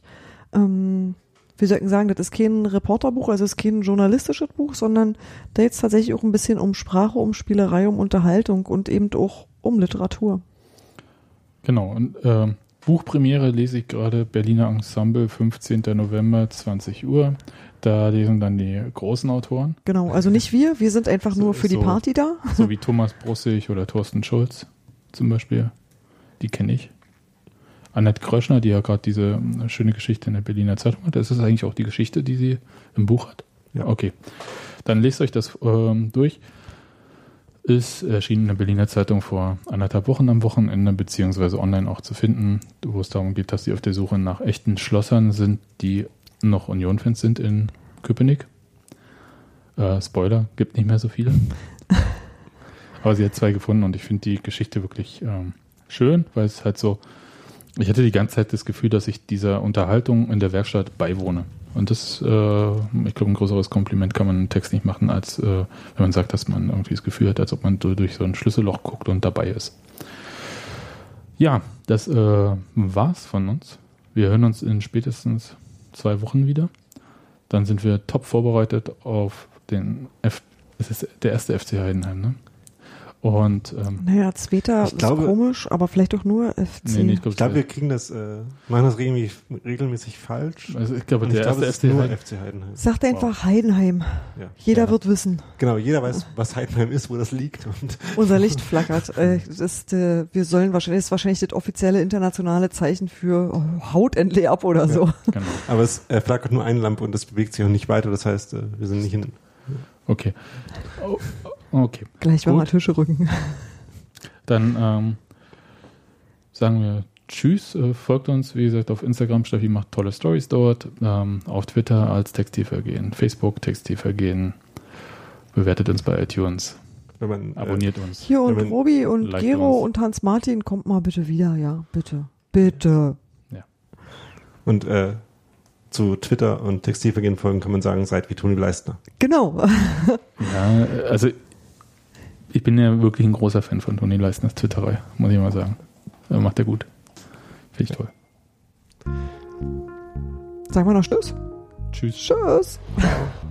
[SPEAKER 2] ähm, wie soll ich sagen, das ist kein Reporterbuch, also es ist kein journalistisches Buch, sondern da geht es tatsächlich auch ein bisschen um Sprache, um Spielerei, um Unterhaltung und eben auch um Literatur.
[SPEAKER 1] Genau, und äh, Buchpremiere lese ich gerade Berliner Ensemble, 15. November, 20 Uhr. Da lesen dann die großen Autoren.
[SPEAKER 2] Genau, also nicht wir, wir sind einfach nur für die
[SPEAKER 1] so-
[SPEAKER 2] Party da.
[SPEAKER 1] So wie Thomas Brussig oder Thorsten Schulz zum Beispiel. Die kenne ich. Annette Kröschner, die ja gerade diese äh, schöne Geschichte in der Berliner Zeitung hat. Das ist eigentlich auch die Geschichte, die sie im Buch hat.
[SPEAKER 3] Ja.
[SPEAKER 1] Okay. Dann lest euch das ähm, durch. Ist erschienen in der Berliner Zeitung vor anderthalb Wochen am Wochenende, beziehungsweise online auch zu finden, wo es darum geht, dass sie auf der Suche nach echten Schlossern sind, die noch Union-Fans sind in Köpenick. Äh, Spoiler, gibt nicht mehr so viele. Aber sie hat zwei gefunden und ich finde die Geschichte wirklich ähm, schön, weil es halt so, ich hatte die ganze Zeit das Gefühl, dass ich dieser Unterhaltung in der Werkstatt beiwohne. Und das, äh, ich glaube, ein größeres Kompliment kann man im Text nicht machen, als äh, wenn man sagt, dass man irgendwie das Gefühl hat, als ob man durch so ein Schlüsselloch guckt und dabei ist. Ja, das äh, war's von uns. Wir hören uns in spätestens zwei Wochen wieder. Dann sind wir top vorbereitet auf den F. Es ist der erste FC Heidenheim, ne? Und ähm,
[SPEAKER 2] Naja, zweiter
[SPEAKER 3] Ich
[SPEAKER 2] ist
[SPEAKER 3] glaube-
[SPEAKER 2] komisch, aber vielleicht auch nur FC.
[SPEAKER 1] nee, nee, ich glaube,
[SPEAKER 3] Ich glaube, wir kriegen das, äh, machen das regelmäßig, regelmäßig falsch.
[SPEAKER 1] also ich glaube,
[SPEAKER 3] ich
[SPEAKER 1] der
[SPEAKER 3] glaube, es
[SPEAKER 1] erste
[SPEAKER 3] ist
[SPEAKER 1] FC
[SPEAKER 3] nur
[SPEAKER 1] Heidenheim.
[SPEAKER 3] FC Heidenheim.
[SPEAKER 2] Sagt einfach Heidenheim.
[SPEAKER 3] Ja.
[SPEAKER 2] Jeder
[SPEAKER 1] Ja.
[SPEAKER 2] wird wissen.
[SPEAKER 3] Genau, jeder weiß, was Heidenheim ist, wo das liegt. Und
[SPEAKER 2] Unser Licht flackert. Äh, das ist, äh, wir sollen wahrscheinlich, das ist wahrscheinlich das offizielle internationale Zeichen für oh, Haut endlich ab oder so.
[SPEAKER 1] Genau.
[SPEAKER 3] Aber es äh, flackert nur eine Lampe und das bewegt sich auch nicht weiter. Das heißt, äh, wir sind nicht in.
[SPEAKER 1] Okay. Okay.
[SPEAKER 2] Gleich
[SPEAKER 1] Gut.
[SPEAKER 2] Tische rücken.
[SPEAKER 1] Dann ähm, sagen wir Tschüss, äh, folgt uns, wie gesagt, auf Instagram. Steffi macht tolle Stories dort. Ähm, auf Twitter als Textilvergehen, Facebook Textilvergehen. Bewertet uns bei iTunes,
[SPEAKER 3] Wenn man, äh,
[SPEAKER 1] abonniert uns.
[SPEAKER 2] Hier und Robi und Gero
[SPEAKER 1] uns.
[SPEAKER 2] und Hans Martin, kommt mal bitte wieder, ja, bitte. Bitte.
[SPEAKER 3] und äh, zu Twitter und Textilvergehen folgen kann man sagen, seid wie Toni Leistner.
[SPEAKER 2] Genau.
[SPEAKER 1] Ja, äh, also ich bin ja wirklich ein großer Fan von Toni Leistners Twitterei, muss ich mal sagen. Äh, macht er gut. Finde ich toll.
[SPEAKER 2] Sagen wir noch Tschüss.
[SPEAKER 1] Tschüss.
[SPEAKER 2] Tschüss.